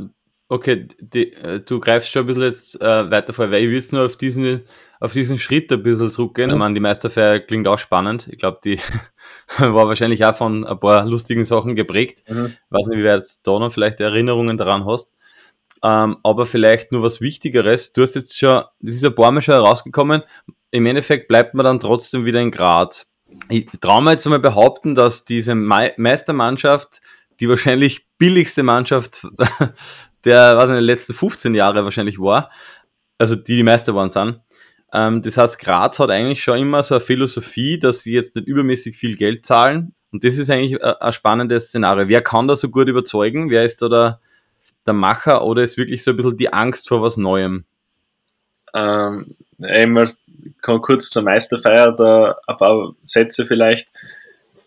okay, die, äh, du greifst schon ein bisschen jetzt äh, weiter vor, weil ich will nur auf diesen, auf diesen Schritt ein bisschen zurückgehen. Mhm. Ich meine, die Meisterfeier klingt auch spannend. Ich glaube, die war wahrscheinlich auch von ein paar lustigen Sachen geprägt. Mhm. Ich weiß nicht, wie weit du da noch vielleicht Erinnerungen daran hast. Ähm, aber vielleicht nur was Wichtigeres. Du hast jetzt schon, das ist ein paar Mal schon herausgekommen. Im Endeffekt bleibt man dann trotzdem wieder in Graz. Ich traue mir jetzt einmal behaupten, dass diese Me Meistermannschaft die wahrscheinlich billigste Mannschaft der, was in den letzten 15 Jahre wahrscheinlich war. Also die, die Meister waren sind. Ähm, das heißt, Graz hat eigentlich schon immer so eine Philosophie, dass sie jetzt nicht übermäßig viel Geld zahlen. Und das ist eigentlich ein spannendes Szenario. Wer kann da so gut überzeugen? Wer ist da der, der Macher oder ist wirklich so ein bisschen die Angst vor was Neuem? Ähm, kann kurz zur Meisterfeier da ein paar Sätze vielleicht.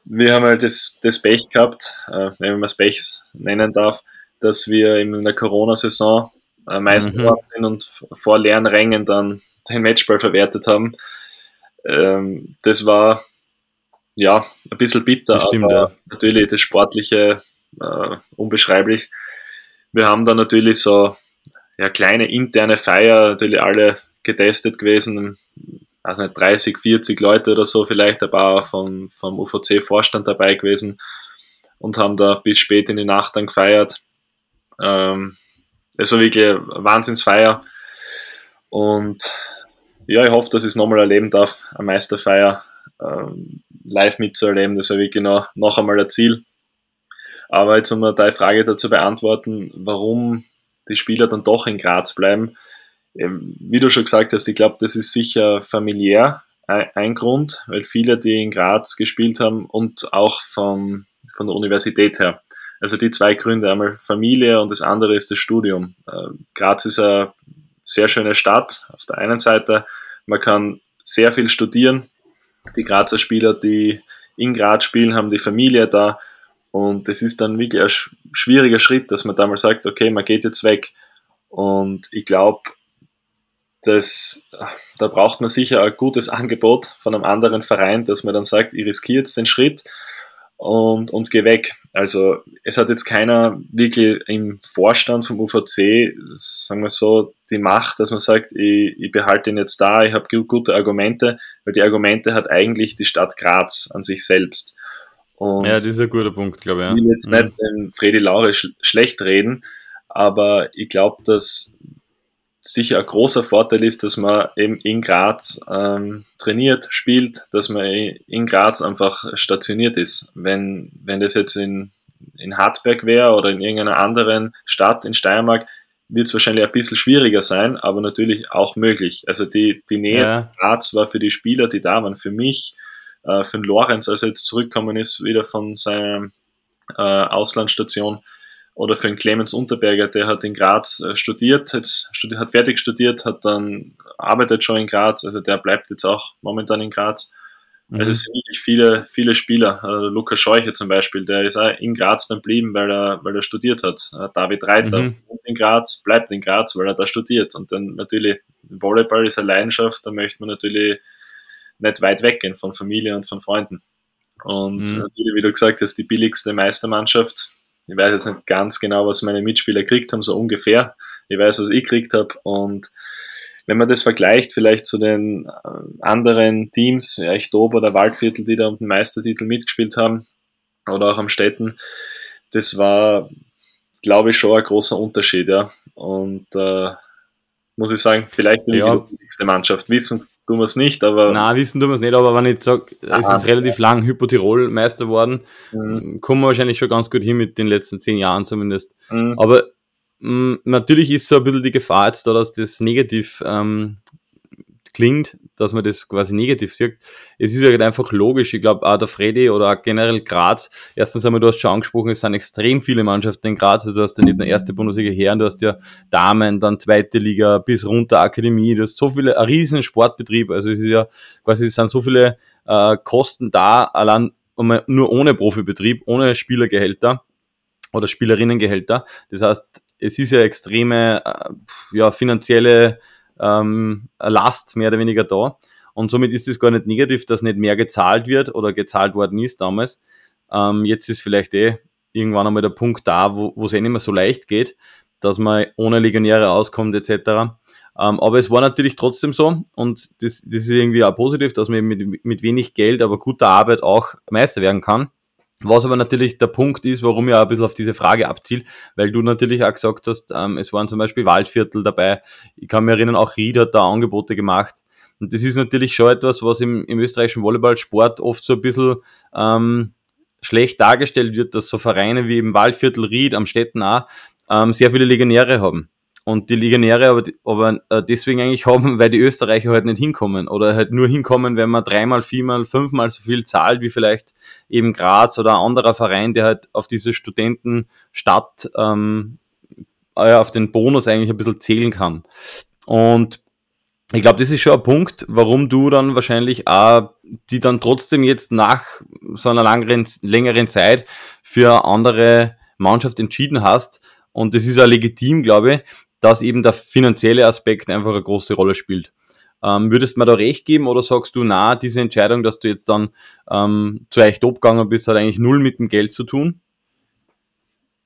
Wir haben halt das, das Pech gehabt, äh, wenn man es Pech nennen darf, dass wir in der Corona-Saison äh, Meister mhm. sind und vor leeren Rängen dann den Matchball verwertet haben. Ähm, das war ja ein bisschen bitter, stimmt, aber ja. natürlich das Sportliche äh, unbeschreiblich. Wir haben dann natürlich so ja, kleine interne Feier, natürlich alle getestet gewesen, also nicht 30, 40 Leute oder so, vielleicht ein paar vom, vom UVC-Vorstand dabei gewesen und haben da bis spät in die Nacht dann gefeiert. Ähm, es war wirklich eine Wahnsinnsfeier und ja, ich hoffe, dass ich es nochmal erleben darf, eine Meisterfeier ähm, live mitzuerleben. Das war wirklich noch, noch einmal ein Ziel. Aber jetzt, um deine Frage dazu beantworten, warum die Spieler dann doch in Graz bleiben. Ähm, wie du schon gesagt hast, ich glaube, das ist sicher familiär ein Grund, weil viele, die in Graz gespielt haben und auch vom, von der Universität her. Also die zwei Gründe, einmal Familie und das andere ist das Studium. Ähm, Graz ist eine sehr schöne Stadt auf der einen Seite. Man kann sehr viel studieren. Die Grazer Spieler, die in Graz spielen, haben die Familie da. Und es ist dann wirklich ein schwieriger Schritt, dass man da mal sagt, okay, man geht jetzt weg. Und ich glaube, das, da braucht man sicher ein gutes Angebot von einem anderen Verein, dass man dann sagt, ich riskiere jetzt den Schritt und, und gehe weg. Also es hat jetzt keiner wirklich im Vorstand vom UVC, sagen wir so, die Macht, dass man sagt, ich, ich behalte ihn jetzt da, ich habe gute Argumente, weil die Argumente hat eigentlich die Stadt Graz an sich selbst. Und ja, das ist ein guter Punkt, glaube ich. Ja. Ich will jetzt mhm. nicht den Fredi Laure sch schlecht reden, aber ich glaube, dass sicher ein großer Vorteil ist, dass man eben in Graz ähm, trainiert, spielt, dass man in Graz einfach stationiert ist. Wenn, wenn das jetzt in, in Hartberg wäre oder in irgendeiner anderen Stadt in Steiermark, wird es wahrscheinlich ein bisschen schwieriger sein, aber natürlich auch möglich. Also die, die Nähe ja. zu Graz war für die Spieler, die da waren, für mich äh, für den Lorenz, als er jetzt zurückgekommen ist, wieder von seiner äh, Auslandsstation, oder für den Clemens Unterberger, der hat in Graz äh, studiert, jetzt studi hat fertig studiert, hat dann arbeitet schon in Graz, also der bleibt jetzt auch momentan in Graz. Mhm. Also es sind wirklich viele, viele Spieler. Also Lukas Scheuche zum Beispiel, der ist auch in Graz dann blieben, weil er, weil er studiert hat. Äh, David Reiter mhm. wohnt in Graz, bleibt in Graz, weil er da studiert. Und dann natürlich, Volleyball ist eine Leidenschaft, da möchte man natürlich nicht weit weggehen von Familie und von Freunden. Und mhm. natürlich, wie du gesagt hast, die billigste Meistermannschaft. Ich weiß jetzt nicht ganz genau, was meine Mitspieler gekriegt haben, so ungefähr. Ich weiß, was ich gekriegt habe. Und wenn man das vergleicht, vielleicht zu den äh, anderen Teams, ja, Echtober oder Waldviertel, die da um den Meistertitel mitgespielt haben, oder auch am Städten, das war glaube ich, schon ein großer Unterschied, ja. Und äh, muss ich sagen, vielleicht bin ja. die wichtigste Mannschaft. Wissen tun wir es nicht, aber. Nein, wissen tun wir es nicht, aber wenn ich sage, es ist relativ lang Hypo-Tirol Meister worden, mhm. kommen wir wahrscheinlich schon ganz gut hin mit den letzten zehn Jahren zumindest. Mhm. Aber mh, mm, natürlich ist so ein bisschen die Gefahr jetzt da, dass das negativ ähm, klingt, dass man das quasi negativ sieht. Es ist halt einfach logisch. Ich glaube, auch der Freddy oder auch generell Graz, erstens einmal, du hast schon angesprochen, es sind extrem viele Mannschaften in Graz. Also du hast ja nicht nur erste Bundesliga Herren, du hast ja Damen, dann zweite Liga bis runter Akademie. Du hast so viele, ein riesen Sportbetrieb. Also es ist ja quasi, es sind so viele äh, Kosten da, allein nur ohne Profibetrieb, ohne Spielergehälter oder Spielerinnengehälter. Das heißt, es ist ja extreme äh, ja, finanzielle ähm, Last mehr oder weniger da. Und somit ist es gar nicht negativ, dass nicht mehr gezahlt wird oder gezahlt worden ist damals. Ähm, jetzt ist vielleicht eh irgendwann einmal der Punkt da, wo es eh nicht mehr so leicht geht, dass man ohne Legionäre auskommt etc. Ähm, aber es war natürlich trotzdem so und das, das ist irgendwie auch positiv, dass man mit, mit wenig Geld, aber guter Arbeit auch Meister werden kann. Was aber natürlich der Punkt ist, warum ich auch ein bisschen auf diese Frage abzielt, weil du natürlich auch gesagt hast, ähm, es waren zum Beispiel Waldviertel dabei. Ich kann mich erinnern, auch Ried hat da Angebote gemacht. Und das ist natürlich schon etwas, was im, im österreichischen Volleyballsport oft so ein bisschen ähm, schlecht dargestellt wird, dass so Vereine wie im Waldviertel Ried am Städten auch ähm, sehr viele Legionäre haben und die Legionäre aber, aber äh, deswegen eigentlich haben, weil die Österreicher halt nicht hinkommen oder halt nur hinkommen, wenn man dreimal, viermal, fünfmal so viel zahlt wie vielleicht eben Graz oder ein anderer Verein, der halt auf diese Studentenstadt ähm, äh, auf den Bonus eigentlich ein bisschen zählen kann. Und ich glaube, das ist schon ein Punkt, warum du dann wahrscheinlich auch die dann trotzdem jetzt nach so einer langeren, längeren Zeit für andere Mannschaft entschieden hast. Und das ist ja legitim, glaube ich, dass eben der finanzielle Aspekt einfach eine große Rolle spielt. Ähm, würdest du mir da recht geben oder sagst du, na, diese Entscheidung, dass du jetzt dann ähm, zu euch gegangen bist, hat eigentlich null mit dem Geld zu tun?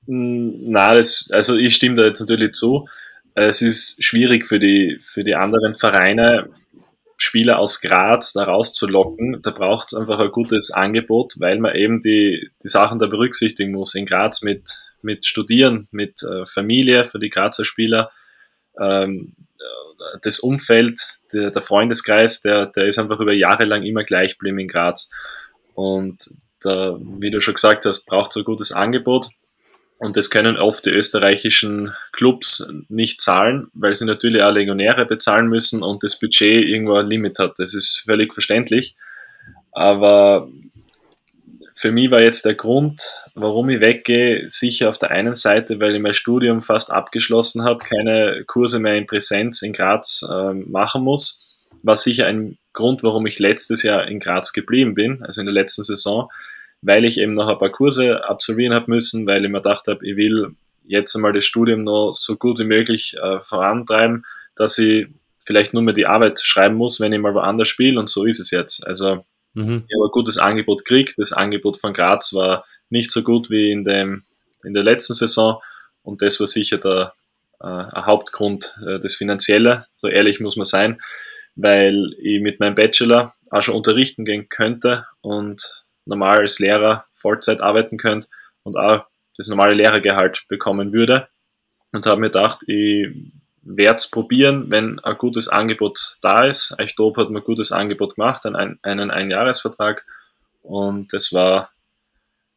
Hm, na, also ich stimme da jetzt natürlich zu. Es ist schwierig für die, für die anderen Vereine, Spieler aus Graz da rauszulocken. Da braucht es einfach ein gutes Angebot, weil man eben die, die Sachen da berücksichtigen muss. In Graz mit mit Studieren, mit äh, Familie für die Grazer Spieler. Ähm, äh, das Umfeld, der, der, Freundeskreis, der, der ist einfach über Jahre lang immer gleich geblieben in Graz. Und da, wie du schon gesagt hast, braucht es ein gutes Angebot. Und das können oft die österreichischen Clubs nicht zahlen, weil sie natürlich auch Legionäre bezahlen müssen und das Budget irgendwo ein Limit hat. Das ist völlig verständlich. Aber für mich war jetzt der Grund, warum ich weggehe, sicher auf der einen Seite, weil ich mein Studium fast abgeschlossen habe, keine Kurse mehr in Präsenz in Graz äh, machen muss. War sicher ein Grund, warum ich letztes Jahr in Graz geblieben bin, also in der letzten Saison, weil ich eben noch ein paar Kurse absolvieren habe müssen, weil ich mir gedacht habe, ich will jetzt einmal das Studium noch so gut wie möglich äh, vorantreiben, dass ich vielleicht nur mehr die Arbeit schreiben muss, wenn ich mal woanders spiele und so ist es jetzt. Also Mhm. Ich habe ein gutes Angebot gekriegt. Das Angebot von Graz war nicht so gut wie in, dem, in der letzten Saison und das war sicher der äh, Hauptgrund, äh, das Finanzielle. So ehrlich muss man sein, weil ich mit meinem Bachelor auch schon unterrichten gehen könnte und normal als Lehrer Vollzeit arbeiten könnte und auch das normale Lehrergehalt bekommen würde. Und habe mir gedacht, ich werde es probieren, wenn ein gutes Angebot da ist. Eichtop hat mir ein gutes Angebot gemacht, einen, einen Einjahresvertrag. Und das war,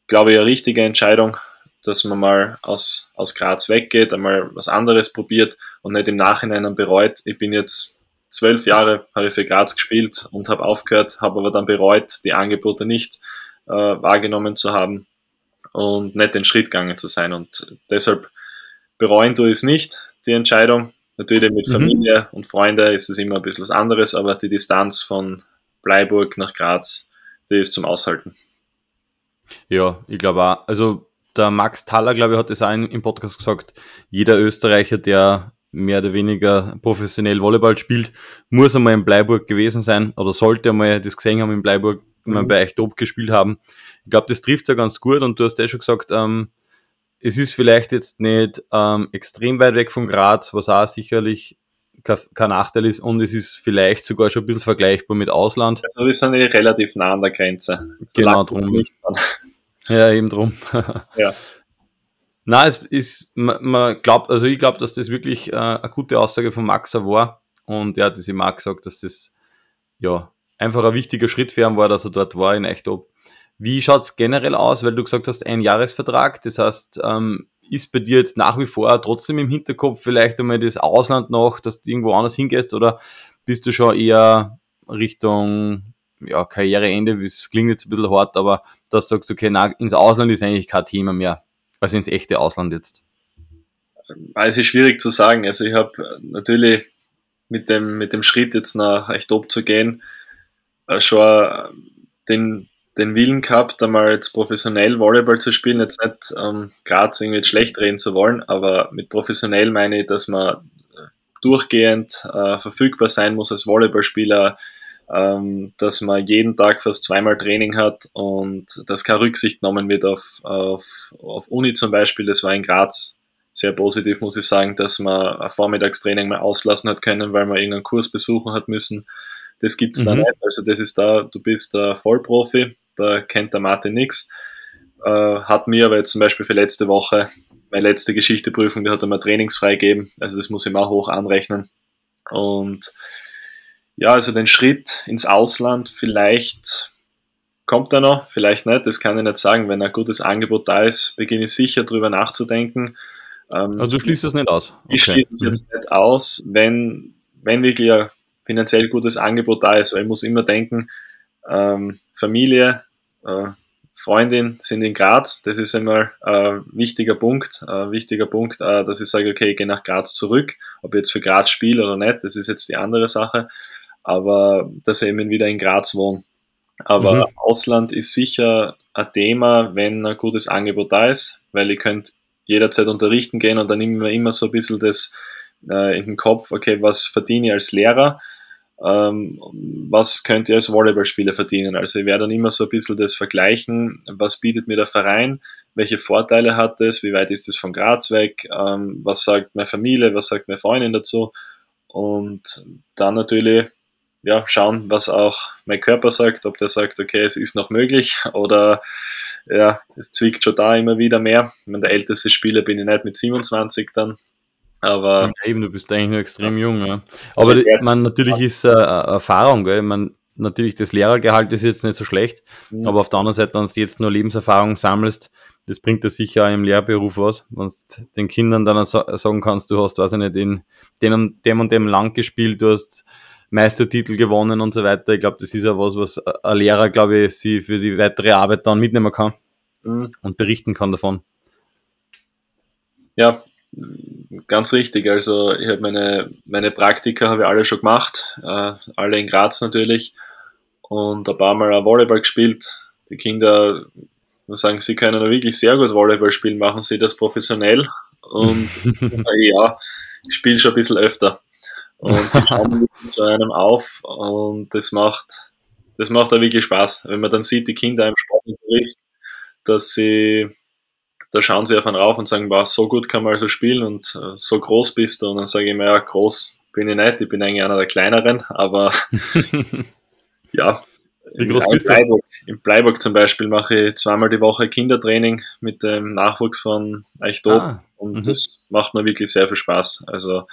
glaube ich, eine richtige Entscheidung, dass man mal aus, aus Graz weggeht, einmal was anderes probiert und nicht im Nachhinein bereut. Ich bin jetzt zwölf Jahre, habe ich für Graz gespielt und habe aufgehört, habe aber dann bereut, die Angebote nicht äh, wahrgenommen zu haben und nicht den Schritt gegangen zu sein. Und deshalb bereuen ich es nicht, die Entscheidung. Natürlich mit mhm. Familie mhm. und Freunde ist es immer ein bisschen was anderes, aber die Distanz von Bleiburg nach Graz, die ist zum Aushalten. Ja, ich glaube auch. Also der Max Thaler, glaube ich, hat es auch im Podcast gesagt, jeder Österreicher, der mehr oder weniger professionell Volleyball spielt, muss einmal in Bleiburg gewesen sein oder sollte einmal das gesehen haben in Bleiburg, mhm. mal bei euch top gespielt haben. Ich glaube, das trifft ja ganz gut und du hast ja schon gesagt, ähm, es ist vielleicht jetzt nicht ähm, extrem weit weg von Graz, was auch sicherlich kein Nachteil ist und es ist vielleicht sogar schon ein bisschen vergleichbar mit Ausland. Also wir sind relativ nah an der Grenze. Genau drum. Ja, eben drum. ja. Na, es ist, man, man glaubt, also ich glaube, dass das wirklich äh, eine gute Aussage von Max war. Und er hat das immer gesagt, dass das ja einfach ein wichtiger Schritt für ihn war, dass er dort war in Echtop. Wie schaut's generell aus, weil du gesagt hast, ein Jahresvertrag, das heißt, ähm, ist bei dir jetzt nach wie vor trotzdem im Hinterkopf vielleicht einmal das Ausland noch, dass du irgendwo anders hingehst oder bist du schon eher Richtung ja, Karriereende, es klingt jetzt ein bisschen hart, aber dass du sagst, okay, na, ins Ausland ist eigentlich kein Thema mehr, also ins echte Ausland jetzt? Es ist schwierig zu sagen. Also ich habe natürlich mit dem, mit dem Schritt jetzt nach echt zu gehen, äh, schon den, den Willen gehabt, einmal jetzt professionell Volleyball zu spielen, jetzt nicht ähm, gerade irgendwie schlecht reden zu wollen, aber mit professionell meine ich, dass man durchgehend äh, verfügbar sein muss als Volleyballspieler, ähm, dass man jeden Tag fast zweimal Training hat und dass keine Rücksicht genommen wird auf, auf, auf Uni zum Beispiel. Das war in Graz sehr positiv, muss ich sagen, dass man ein Vormittagstraining mal auslassen hat können, weil man irgendeinen Kurs besuchen hat müssen. Das gibt's mhm. da nicht. Also das ist da, du bist der Vollprofi, da kennt der Martin nichts. Äh, hat mir aber jetzt zum Beispiel für letzte Woche, meine letzte Geschichteprüfung, die hat er mir trainingsfrei gegeben. Also das muss ich mal hoch anrechnen. Und ja, also den Schritt ins Ausland vielleicht kommt er noch, vielleicht nicht, das kann ich nicht sagen. Wenn ein gutes Angebot da ist, beginne ich sicher drüber nachzudenken. Ähm, also du schließt das nicht aus? Okay. Ich schließe es jetzt nicht aus, wenn, wenn wirklich ein finanziell gutes Angebot da ist, weil ich muss immer denken, ähm, Familie, Freundin sind in Graz, das ist einmal ein wichtiger Punkt, ein wichtiger Punkt, äh, dass ich sage, okay, ich gehe nach Graz zurück, ob ich jetzt für Graz spiele oder nicht, das ist jetzt die andere Sache aber dass ich eben wieder in Graz wohne. Aber mhm. Ausland ist sicher ein Thema, wenn ein gutes Angebot da ist, weil ich könnte jederzeit unterrichten gehen und dann immer immer so ein bisschen das äh, in den Kopf, okay, was verdiene ich als Lehrer, was könnt ihr als Volleyballspieler verdienen. Also ich werde dann immer so ein bisschen das vergleichen, was bietet mir der Verein, welche Vorteile hat es, wie weit ist es von Graz weg, ähm, was sagt meine Familie, was sagt meine Freundin dazu und dann natürlich ja, schauen, was auch mein Körper sagt, ob der sagt, okay, es ist noch möglich oder ja, es zwickt schon da immer wieder mehr. Ich meine, der älteste Spieler bin ich nicht mit 27 dann. Aber ja, eben, du bist eigentlich noch extrem ja. jung, ja. Aber also man natürlich ist äh, Erfahrung, gell? Man, natürlich, das Lehrergehalt ist jetzt nicht so schlecht, mhm. aber auf der anderen Seite, wenn du jetzt nur Lebenserfahrung sammelst, das bringt dir sicher auch im Lehrberuf was, wenn du den Kindern dann sagen kannst, du hast, weiß ich nicht, in dem, dem und dem Land gespielt, du hast Meistertitel gewonnen und so weiter. Ich glaube, das ist ja was, was ein Lehrer, glaube ich, sie für die weitere Arbeit dann mitnehmen kann mhm. und berichten kann davon. Ja, ganz richtig. Also ich habe meine, meine Praktika habe ich alle schon gemacht, äh, alle in Graz natürlich und ein paar Mal auch Volleyball gespielt. Die Kinder sagen, sie können wirklich sehr gut Volleyball spielen, machen sie das professionell und ja, ich spiele schon ein bisschen öfter und die schauen zu einem auf und das macht, das macht auch wirklich Spaß. Wenn man dann sieht, die Kinder im Sportunterricht, dass sie, da schauen sie auf einen rauf und sagen, wow, so gut kann man also spielen und äh, so groß bist du. Und dann sage ich mir, ja, groß bin ich nicht, ich bin eigentlich einer der kleineren, aber ja. Wie groß in, bist Bleiburg, du? In Bleiburg zum Beispiel mache ich zweimal die Woche Kindertraining mit dem Nachwuchs von Eichdob ah, und -hmm. das macht mir wirklich sehr viel Spaß. Also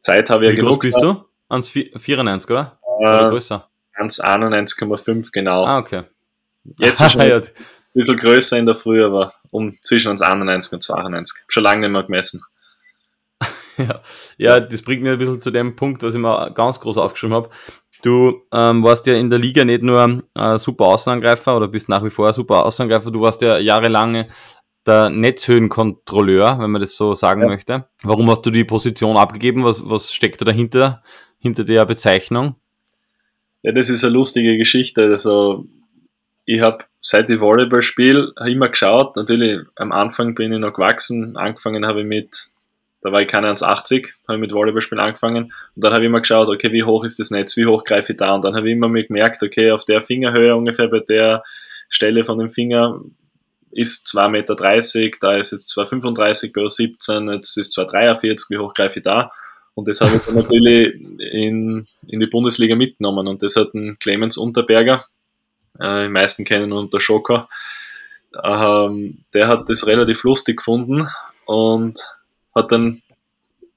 Zeit habe ich Wie ja genug. Wie groß bist du? 1,94, oder? Äh, oder größer? 1,91,5 genau. Ah, okay. Jetzt ein bisschen größer in der Früh, aber um zwischen 1,91 und 92. Schon lange nicht mehr gemessen. ja. ja, das bringt mir ein bisschen zu dem Punkt, was ich mir ganz groß aufgeschrieben habe. Du ähm, warst ja in der Liga nicht nur äh, super Außenangreifer oder bist nach wie vor super Außenangreifer, du warst ja jahrelange der Netzhöhenkontrolleur, wenn man das so sagen ja. möchte. Warum hast du die Position abgegeben? Was, was steckt da dahinter, hinter der Bezeichnung? Ja, das ist eine lustige Geschichte. Also, ich habe seit ich Volleyball spiele immer geschaut. Natürlich, am Anfang bin ich noch gewachsen. Angefangen habe ich mit, da war ich keine 1,80, habe ich mit Volleyballspielen angefangen. Und dann habe ich immer geschaut, okay, wie hoch ist das Netz, wie hoch greife ich da? Und dann habe ich immer mir gemerkt, okay, auf der Fingerhöhe ungefähr bei der Stelle von dem Finger ist 2,30 Meter, da ist jetzt 2,35 bei 17, jetzt ist 2,43, wie hoch greife ich da? Und das habe ich dann natürlich in, in die Bundesliga mitgenommen und das hat ein Clemens Unterberger, äh, die meisten kennen ihn unter Schocker, ähm, der hat das relativ lustig gefunden und hat dann,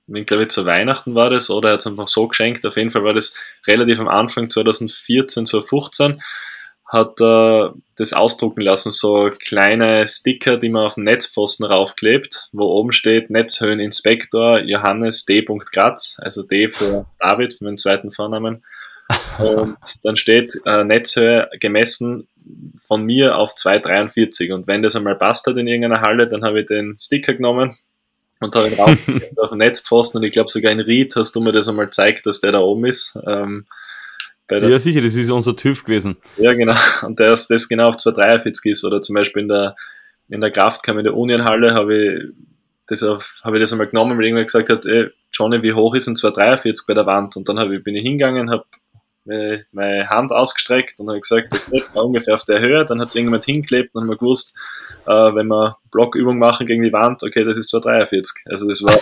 ich glaube zu Weihnachten war das, oder er hat es einfach so geschenkt, auf jeden Fall war das relativ am Anfang 2014, 2015, hat er das ausdrucken lassen, so kleine Sticker, die man auf den Netzpfosten raufklebt, wo oben steht Netzhöheninspektor Johannes D. Graz, also D für David, für meinen zweiten Vornamen. Und dann steht äh, Netzhöhe gemessen von mir auf 2,43. Und wenn das einmal passt hat in irgendeiner Halle, dann habe ich den Sticker genommen und habe ihn auf den Netzpfosten und ich glaube sogar in Ried hast du mir das einmal gezeigt, dass der da oben ist. Ähm, ja, sicher, das ist unser TÜV gewesen. Ja, genau. Und der ist das genau auf 243 ist. Oder zum Beispiel in der, in der Kraftkammer in der Unienhalle habe ich das auf, habe ich das einmal genommen, weil irgendwer gesagt hat, ey, Johnny, wie hoch ist ein 243 bei der Wand? Und dann habe ich, bin ich hingegangen, habe meine Hand ausgestreckt und habe gesagt, okay, ungefähr auf der Höhe. Dann hat es irgendjemand hingeklebt und haben wir gewusst, äh, wenn wir Blockübung machen gegen die Wand, okay, das ist 243. Also das war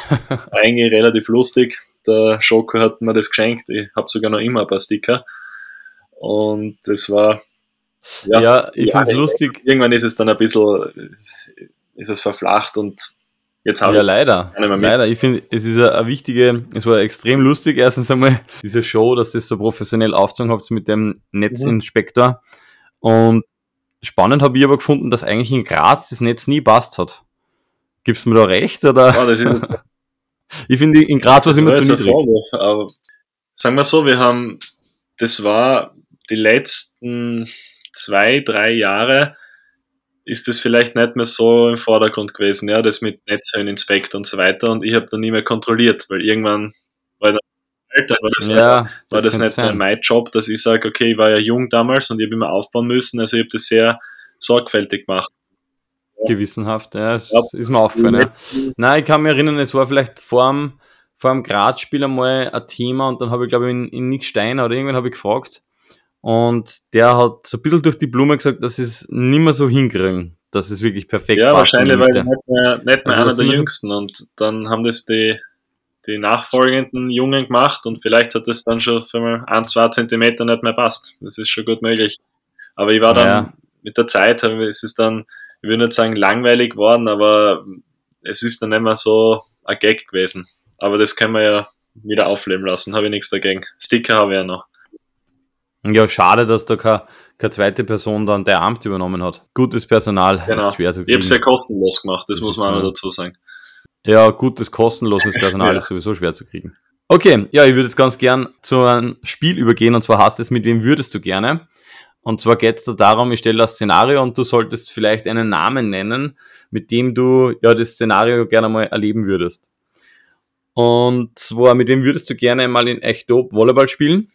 eigentlich relativ lustig. Der Schoko hat mir das geschenkt. Ich habe sogar noch immer ein paar Sticker. Und das war. Ja, ja ich ja, finde es lustig. Irgendwann ist es dann ein bisschen ist es verflacht und Jetzt habe ja, ich leider. Leider. Ich finde, es ist eine, wichtige, es war extrem lustig. Erstens einmal diese Show, dass das so professionell aufgezogen habt mit dem Netzinspektor. Und spannend habe ich aber gefunden, dass eigentlich in Graz das Netz nie passt hat. Gibst du mir da recht? Oder? Das ist ich finde, in Graz war es immer zu niedrig. Vorwurf, aber sagen wir so, wir haben, das war die letzten zwei, drei Jahre, ist das vielleicht nicht mehr so im Vordergrund gewesen, ja, das mit Netzhöheninspekt und so weiter. Und ich habe dann nie mehr kontrolliert, weil irgendwann war dann älter, war das, ja, nicht, war das, das nicht mehr mein Job, dass ich sage, okay, ich war ja jung damals und ich habe immer aufbauen müssen, also ich habe das sehr sorgfältig gemacht. Gewissenhaft, ja, das ja, ist mir aufgefallen. Ja. Nein, ich kann mich erinnern, es war vielleicht vor dem, vor dem Graz-Spiel einmal ein Thema und dann habe ich, glaube ich, in, in Nick Steiner oder irgendwann habe ich gefragt, und der hat so ein bisschen durch die Blume gesagt, dass sie es nicht mehr so hinkriegen, dass es wirklich perfekt Ja, wahrscheinlich, weil nicht mehr, nicht mehr also einer der Jüngsten. Und dann haben das die, die nachfolgenden Jungen gemacht und vielleicht hat das dann schon für mal ein, zwei Zentimeter nicht mehr passt. Das ist schon gut möglich. Aber ich war dann ja. mit der Zeit, es ist dann, ich würde nicht sagen langweilig geworden, aber es ist dann nicht mehr so ein Gag gewesen. Aber das können wir ja wieder aufleben lassen, habe ich nichts dagegen. Sticker habe ich ja noch. Ja, schade, dass da keine, keine zweite Person dann der Amt übernommen hat. Gutes Personal genau. ist schwer zu kriegen. Ich habe es ja kostenlos gemacht, das, das muss man auch dazu sagen. Ja, gutes, kostenloses Personal ja. ist sowieso schwer zu kriegen. Okay, ja, ich würde jetzt ganz gern zu einem Spiel übergehen und zwar hast es, mit wem würdest du gerne? Und zwar geht es da darum, ich stelle das Szenario und du solltest vielleicht einen Namen nennen, mit dem du ja das Szenario gerne mal erleben würdest. Und zwar, mit wem würdest du gerne mal in Echtop Volleyball spielen?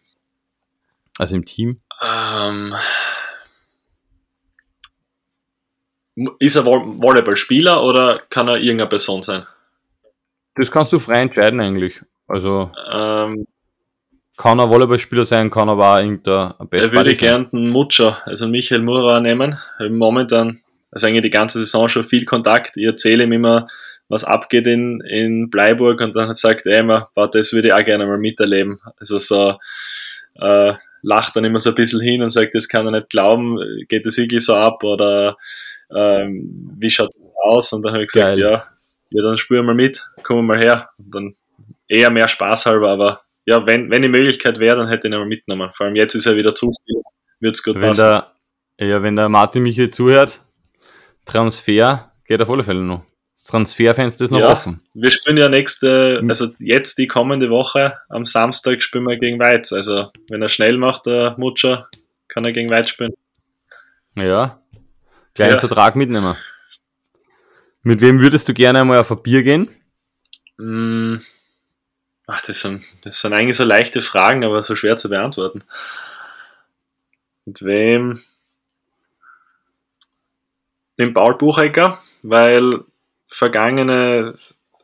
Also im Team? Ähm, ist er Volleyballspieler oder kann er irgendeine Person sein? Das kannst du frei entscheiden eigentlich. Also ähm, kann er Volleyballspieler sein, kann aber auch irgendein Best Er würde gern einen Mutscher, also Michael Mura nehmen. Momentan, also eigentlich die ganze Saison schon viel Kontakt. Ich erzähle ihm immer, was abgeht in, in Bleiburg und dann sagt er immer, das würde ich auch gerne mal miterleben. Also so äh, lacht dann immer so ein bisschen hin und sagt, das kann er nicht glauben, geht das wirklich so ab oder ähm, wie schaut das aus? Und dann habe ich gesagt, Geil. ja, ja, dann spüren wir mit, kommen wir mal her. Und dann eher mehr Spaß halber, aber ja, wenn, wenn die Möglichkeit wäre, dann hätte ich ihn mal mitgenommen. Vor allem jetzt ist er wieder zu viel, wird es gut wenn passen. Der, ja, wenn der Martin mich hier zuhört, Transfer geht auf alle Fälle noch. Das Transferfenster ist noch ja, offen. Wir spielen ja nächste, hm. also jetzt die kommende Woche, am Samstag spielen wir gegen Weiz. Also wenn er schnell macht, der Mutscher, kann er gegen Weiz spielen. Ja, kleinen ja. Vertrag mitnehmen. Mit wem würdest du gerne einmal auf ein Bier gehen? Hm. Ach, das sind, das sind eigentlich so leichte Fragen, aber so schwer zu beantworten. Mit wem? Den Paul Buchecker, weil vergangene,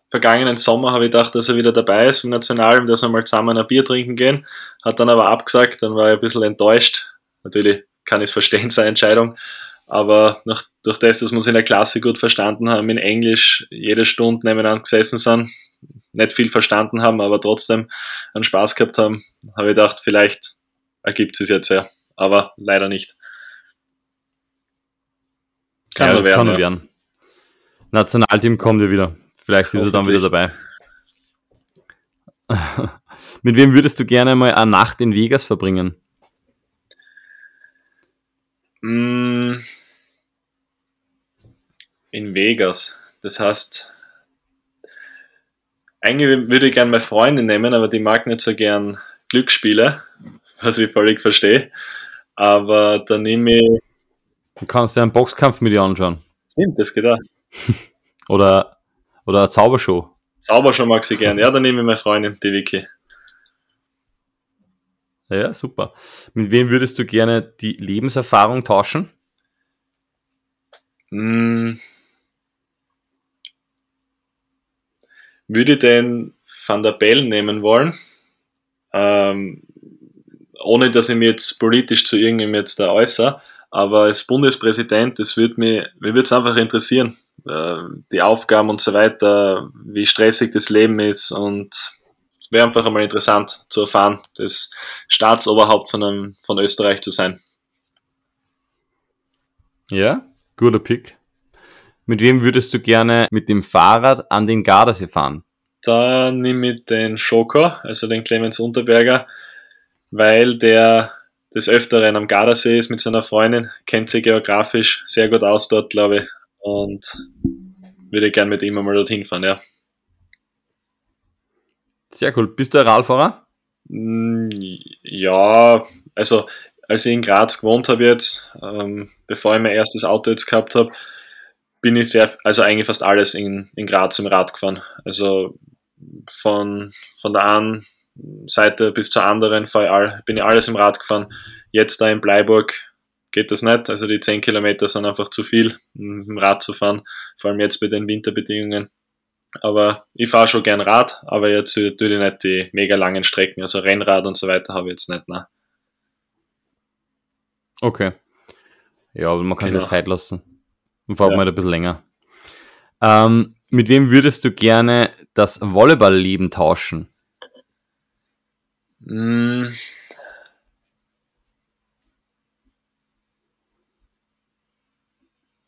vergangenen Sommer habe ich gedacht, dass er wieder dabei ist im Nationalen, dass wir mal zusammen ein Bier trinken gehen. Hat dann aber abgesagt, dann war ich ein bisschen enttäuscht. Natürlich kann ich es verstehen, seine Entscheidung. Aber nach, durch das, dass wir uns in der Klasse gut verstanden haben, in Englisch jede Stunde nebeneinander gesessen sind, nicht viel verstanden haben, aber trotzdem einen Spaß gehabt haben, habe ich gedacht, vielleicht ergibt es jetzt ja. Aber leider nicht. Kann ja, das werden, kann ja. werden. Nationalteam kommt ja wieder. Vielleicht ist er dann wieder dabei. Mit wem würdest du gerne mal eine Nacht in Vegas verbringen? Mm. In Vegas. Das heißt, eigentlich würde ich gerne meine Freundin nehmen, aber die mag nicht so gern Glücksspiele, was ich völlig verstehe. Aber dann nehme ich. Du kannst dir einen Boxkampf mit ihr anschauen. Stimmt, das geht auch. oder, oder eine Zaubershow. Zaubershow mag sie gern. Ja, dann nehme ich meine Freundin, die Vicky. Ja, super. Mit wem würdest du gerne die Lebenserfahrung tauschen? Hm. Würde ich den Van der Bellen nehmen wollen, ähm, ohne dass ich mich jetzt politisch zu irgendjemandem jetzt da äußere, aber als Bundespräsident, das würde mich, mir würde es einfach interessieren, die Aufgaben und so weiter, wie stressig das Leben ist und wäre einfach einmal interessant zu erfahren, das Staatsoberhaupt von, einem, von Österreich zu sein. Ja, guter Pick. Mit wem würdest du gerne mit dem Fahrrad an den Gardasee fahren? Da nehme ich den Schoker, also den Clemens Unterberger, weil der des Öfteren am Gardasee ist mit seiner Freundin, kennt sie geografisch sehr gut aus dort, glaube ich, und würde gern mit ihm einmal dorthin fahren, ja. Sehr cool. Bist du ein Radfahrer? Mm, ja, also als ich in Graz gewohnt habe jetzt, ähm, bevor ich mein erstes Auto jetzt gehabt habe, bin ich sehr, also eigentlich fast alles in, in Graz im Rad gefahren. Also von, von der einen Seite bis zur anderen ich all, bin ich alles im Rad gefahren. Jetzt da in Bleiburg geht das nicht. Also die 10 Kilometer sind einfach zu viel, im Rad zu fahren, vor allem jetzt bei den Winterbedingungen. Aber ich fahre schon gern Rad, aber jetzt natürlich nicht die mega langen Strecken, also Rennrad und so weiter habe ich jetzt nicht. Ne? Okay. Ja, aber man kann genau. sich Zeit lassen. Und vor allem ja. halt ein bisschen länger. Ähm, mit wem würdest du gerne das Volleyball-Leben tauschen? Mm.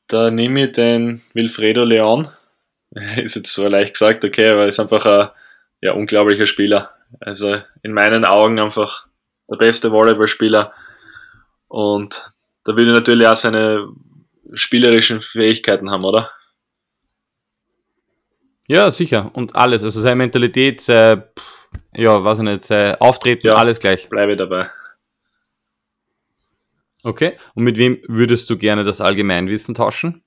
Da nehme ich den Wilfredo Leon ist jetzt so leicht gesagt, okay, aber ist einfach ein ja, unglaublicher Spieler. Also in meinen Augen einfach der beste Volleyballspieler. Und da will er natürlich auch seine spielerischen Fähigkeiten haben, oder? Ja, sicher. Und alles. Also seine Mentalität, sein, ja, weiß ich nicht, sein Auftreten, ja, alles gleich. Bleibe dabei. Okay. Und mit wem würdest du gerne das Allgemeinwissen tauschen?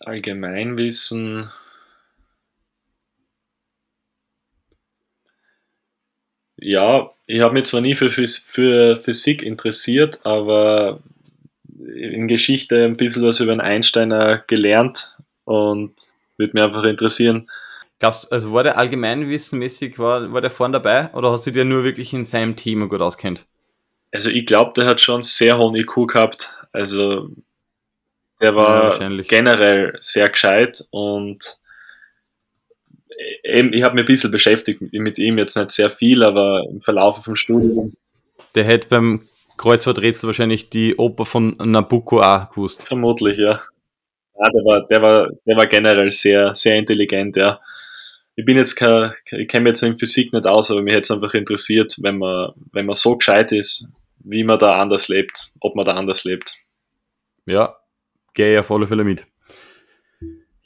Allgemeinwissen. Ja, ich habe mich zwar nie für, für Physik interessiert, aber in Geschichte ein bisschen was über einen Einsteiner gelernt und würde mich einfach interessieren. Glaubst du, also war der allgemeinwissenmäßig, war, war der vorne dabei oder hast du dir nur wirklich in seinem Thema gut auskennt? Also ich glaube, der hat schon sehr hohen IQ gehabt. Also der war ja, generell sehr gescheit und eben, ich habe mich ein bisschen beschäftigt mit ihm, jetzt nicht sehr viel, aber im Verlauf vom Studium. Der hätte beim Kreuzworträtsel wahrscheinlich die Oper von Nabucco auch gewusst. Vermutlich, ja. ja der, war, der, war, der war generell sehr, sehr intelligent, ja. Ich bin jetzt kein, ich kenne mich jetzt in Physik nicht aus, aber mich hätte es einfach interessiert, wenn man, wenn man so gescheit ist, wie man da anders lebt, ob man da anders lebt. Ja, gehe ich auf alle Fälle mit.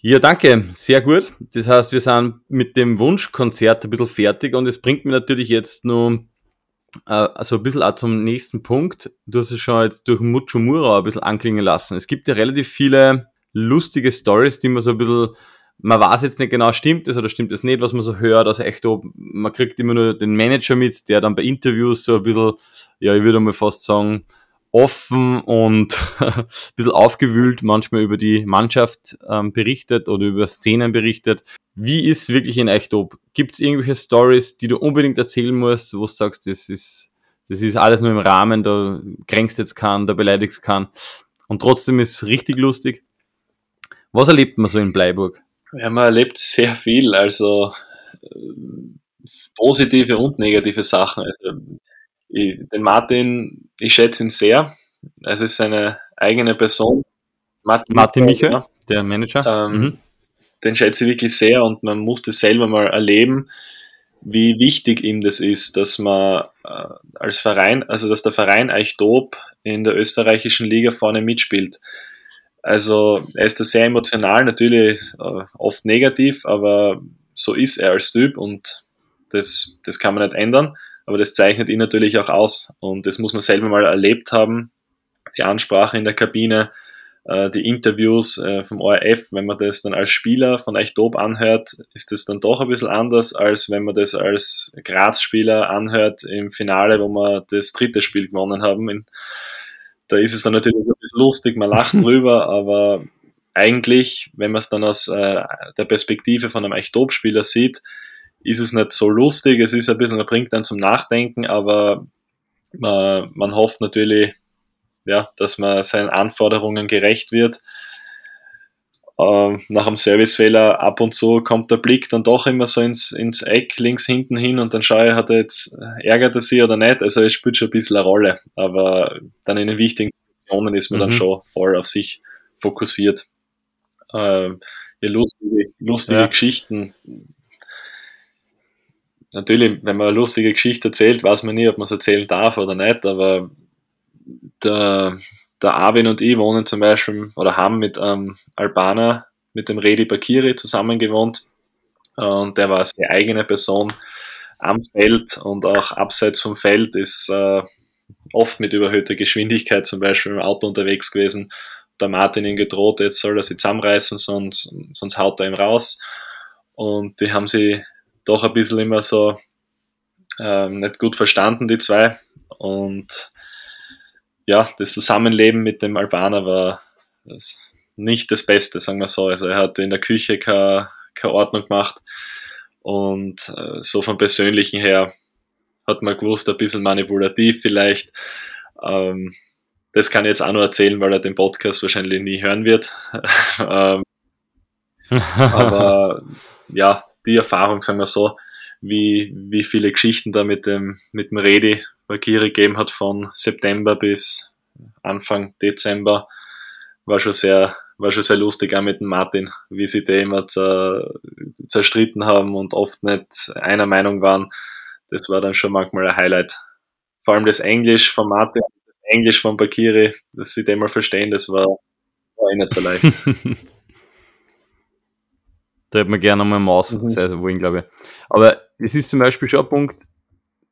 Ja, danke, sehr gut. Das heißt, wir sind mit dem Wunschkonzert ein bisschen fertig und es bringt mir natürlich jetzt nur äh, also ein bisschen auch zum nächsten Punkt. Du hast es schon jetzt durch Muchomura ein bisschen anklingen lassen. Es gibt ja relativ viele lustige Stories, die man so ein bisschen, man weiß jetzt nicht genau, stimmt es oder stimmt es nicht, was man so hört. Also echt, man kriegt immer nur den Manager mit, der dann bei Interviews so ein bisschen, ja, ich würde mal fast sagen, offen und ein bisschen aufgewühlt manchmal über die Mannschaft ähm, berichtet oder über Szenen berichtet. Wie ist wirklich in Eichtob? Gibt es irgendwelche Stories, die du unbedingt erzählen musst, wo du sagst, das ist, das ist alles nur im Rahmen, da kränkst jetzt keinen, da beleidigst keinen und trotzdem ist es richtig lustig? Was erlebt man so in Bleiburg? Ja, man erlebt sehr viel, also äh, positive und negative Sachen. Also ich, den Martin, ich schätze ihn sehr. es ist seine eigene Person. Martin, Martin Michael, ja. der Manager. Ähm, mhm. Den schätze ich wirklich sehr und man muss das selber mal erleben, wie wichtig ihm das ist, dass man äh, als Verein, also dass der Verein Eichdob in der österreichischen Liga vorne mitspielt. Also er ist da sehr emotional, natürlich äh, oft negativ, aber so ist er als Typ und das, das kann man nicht ändern, aber das zeichnet ihn natürlich auch aus und das muss man selber mal erlebt haben. Die Ansprache in der Kabine, äh, die Interviews äh, vom ORF, wenn man das dann als Spieler von Eichdob anhört, ist das dann doch ein bisschen anders, als wenn man das als Graz-Spieler anhört im Finale, wo wir das dritte Spiel gewonnen haben. In, da ist es dann natürlich ein bisschen lustig, man lacht drüber, aber eigentlich, wenn man es dann aus äh, der Perspektive von einem Eichdob-Spieler sieht, ist es nicht so lustig, es ist ein bisschen, man bringt dann zum Nachdenken, aber man, man hofft natürlich, ja, dass man seinen Anforderungen gerecht wird. Ähm, nach einem Servicefehler ab und zu kommt der Blick dann doch immer so ins, ins Eck links hinten hin und dann schaue ich, hat er jetzt, ärgert er sich oder nicht. Also es spielt schon ein bisschen eine Rolle, aber dann in den wichtigen Situationen ist man mhm. dann schon voll auf sich fokussiert. Ja, lustige, lustige ja. Geschichten. Natürlich, wenn man eine lustige Geschichte erzählt, weiß man nie, ob man es erzählen darf oder nicht, aber der, der Arvin und ich wohnen zum Beispiel oder haben mit einem Albaner, mit dem Redi Bakiri zusammen gewohnt. Und der war eine sehr eigene Person am Feld und auch abseits vom Feld ist äh, oft mit überhöhter Geschwindigkeit zum Beispiel im Auto unterwegs gewesen. Der Martin ihn gedroht, jetzt soll er sich zusammenreißen, sonst, sonst haut er ihm raus. Und die haben sie doch ein bisschen immer so ähm, nicht gut verstanden, die zwei. Und ja, das Zusammenleben mit dem Albaner war das nicht das Beste, sagen wir so. Also er hat in der Küche keine, keine Ordnung gemacht und äh, so vom Persönlichen her hat man gewusst, ein bisschen manipulativ vielleicht. Ähm, das kann ich jetzt auch nur erzählen, weil er den Podcast wahrscheinlich nie hören wird. ähm, aber ja, die Erfahrung, sagen wir so, wie, wie viele Geschichten da mit dem, mit dem Redi Valkyrie gegeben hat von September bis Anfang Dezember, war schon sehr, war schon sehr lustig auch mit dem Martin, wie sie da immer zerstritten haben und oft nicht einer Meinung waren. Das war dann schon manchmal ein Highlight. Vor allem das Englisch von Martin, das Englisch von Bakiri, dass sie den mal verstehen, das war, war eh nicht so leicht. da hätte man gerne mal Maus mhm. sein wollen, glaube ich. Aber es ist zum Beispiel schon ein Punkt,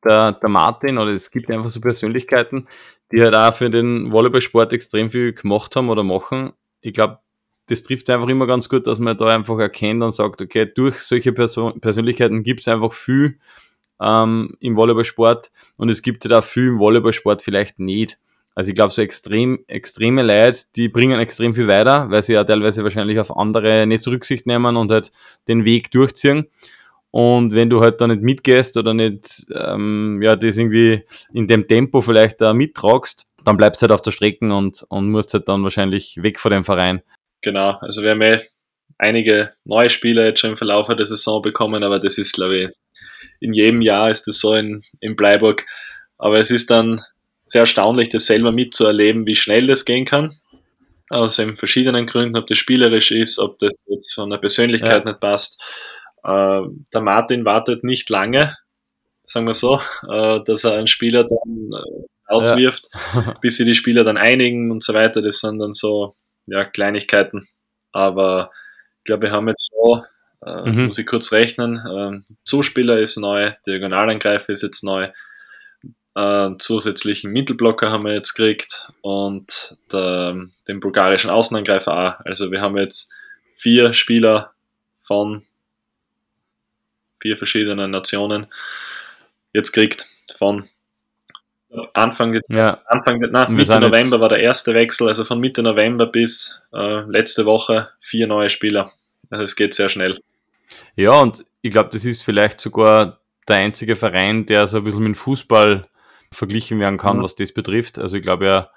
der, der Martin, oder es gibt einfach so Persönlichkeiten, die halt auch für den Volleyballsport extrem viel gemacht haben oder machen. Ich glaube, das trifft einfach immer ganz gut, dass man da einfach erkennt und sagt, okay, durch solche Person Persönlichkeiten gibt es einfach viel ähm, im Volleyballsport und es gibt halt auch viel im Volleyballsport vielleicht nicht. Also ich glaube, so extrem, extreme Leute, die bringen extrem viel weiter, weil sie ja teilweise wahrscheinlich auf andere nicht Rücksicht nehmen und halt den Weg durchziehen. Und wenn du halt da nicht mitgehst oder nicht, ähm, ja, das irgendwie in dem Tempo vielleicht da mittragst, dann bleibst halt auf der Strecke und, und musst halt dann wahrscheinlich weg von dem Verein. Genau, also wir haben ja einige neue Spieler jetzt schon im Verlauf der Saison bekommen, aber das ist, glaube ich, in jedem Jahr ist das so in, in Bleiburg. Aber es ist dann sehr erstaunlich, das selber mitzuerleben, wie schnell das gehen kann. Aus eben verschiedenen Gründen, ob das spielerisch ist, ob das jetzt von der Persönlichkeit ja. nicht passt. Äh, der Martin wartet nicht lange, sagen wir so, äh, dass er einen Spieler dann äh, auswirft, ja. bis sie die Spieler dann einigen und so weiter. Das sind dann so ja, Kleinigkeiten. Aber ich glaube, wir haben jetzt so, äh, mhm. muss ich kurz rechnen, äh, Zuspieler ist neu, Diagonalangreifer ist jetzt neu, äh, zusätzlichen Mittelblocker haben wir jetzt gekriegt und der, den bulgarischen Außenangreifer auch. Also wir haben jetzt vier Spieler von vier verschiedenen Nationen jetzt kriegt von Anfang, jetzt, ja. Anfang na, Mitte November war der erste Wechsel, also von Mitte November bis äh, letzte Woche vier neue Spieler. Also es geht sehr schnell. Ja, und ich glaube, das ist vielleicht sogar der einzige Verein, der so ein bisschen mit Fußball verglichen werden kann, mhm. was das betrifft. Also ich glaube ja,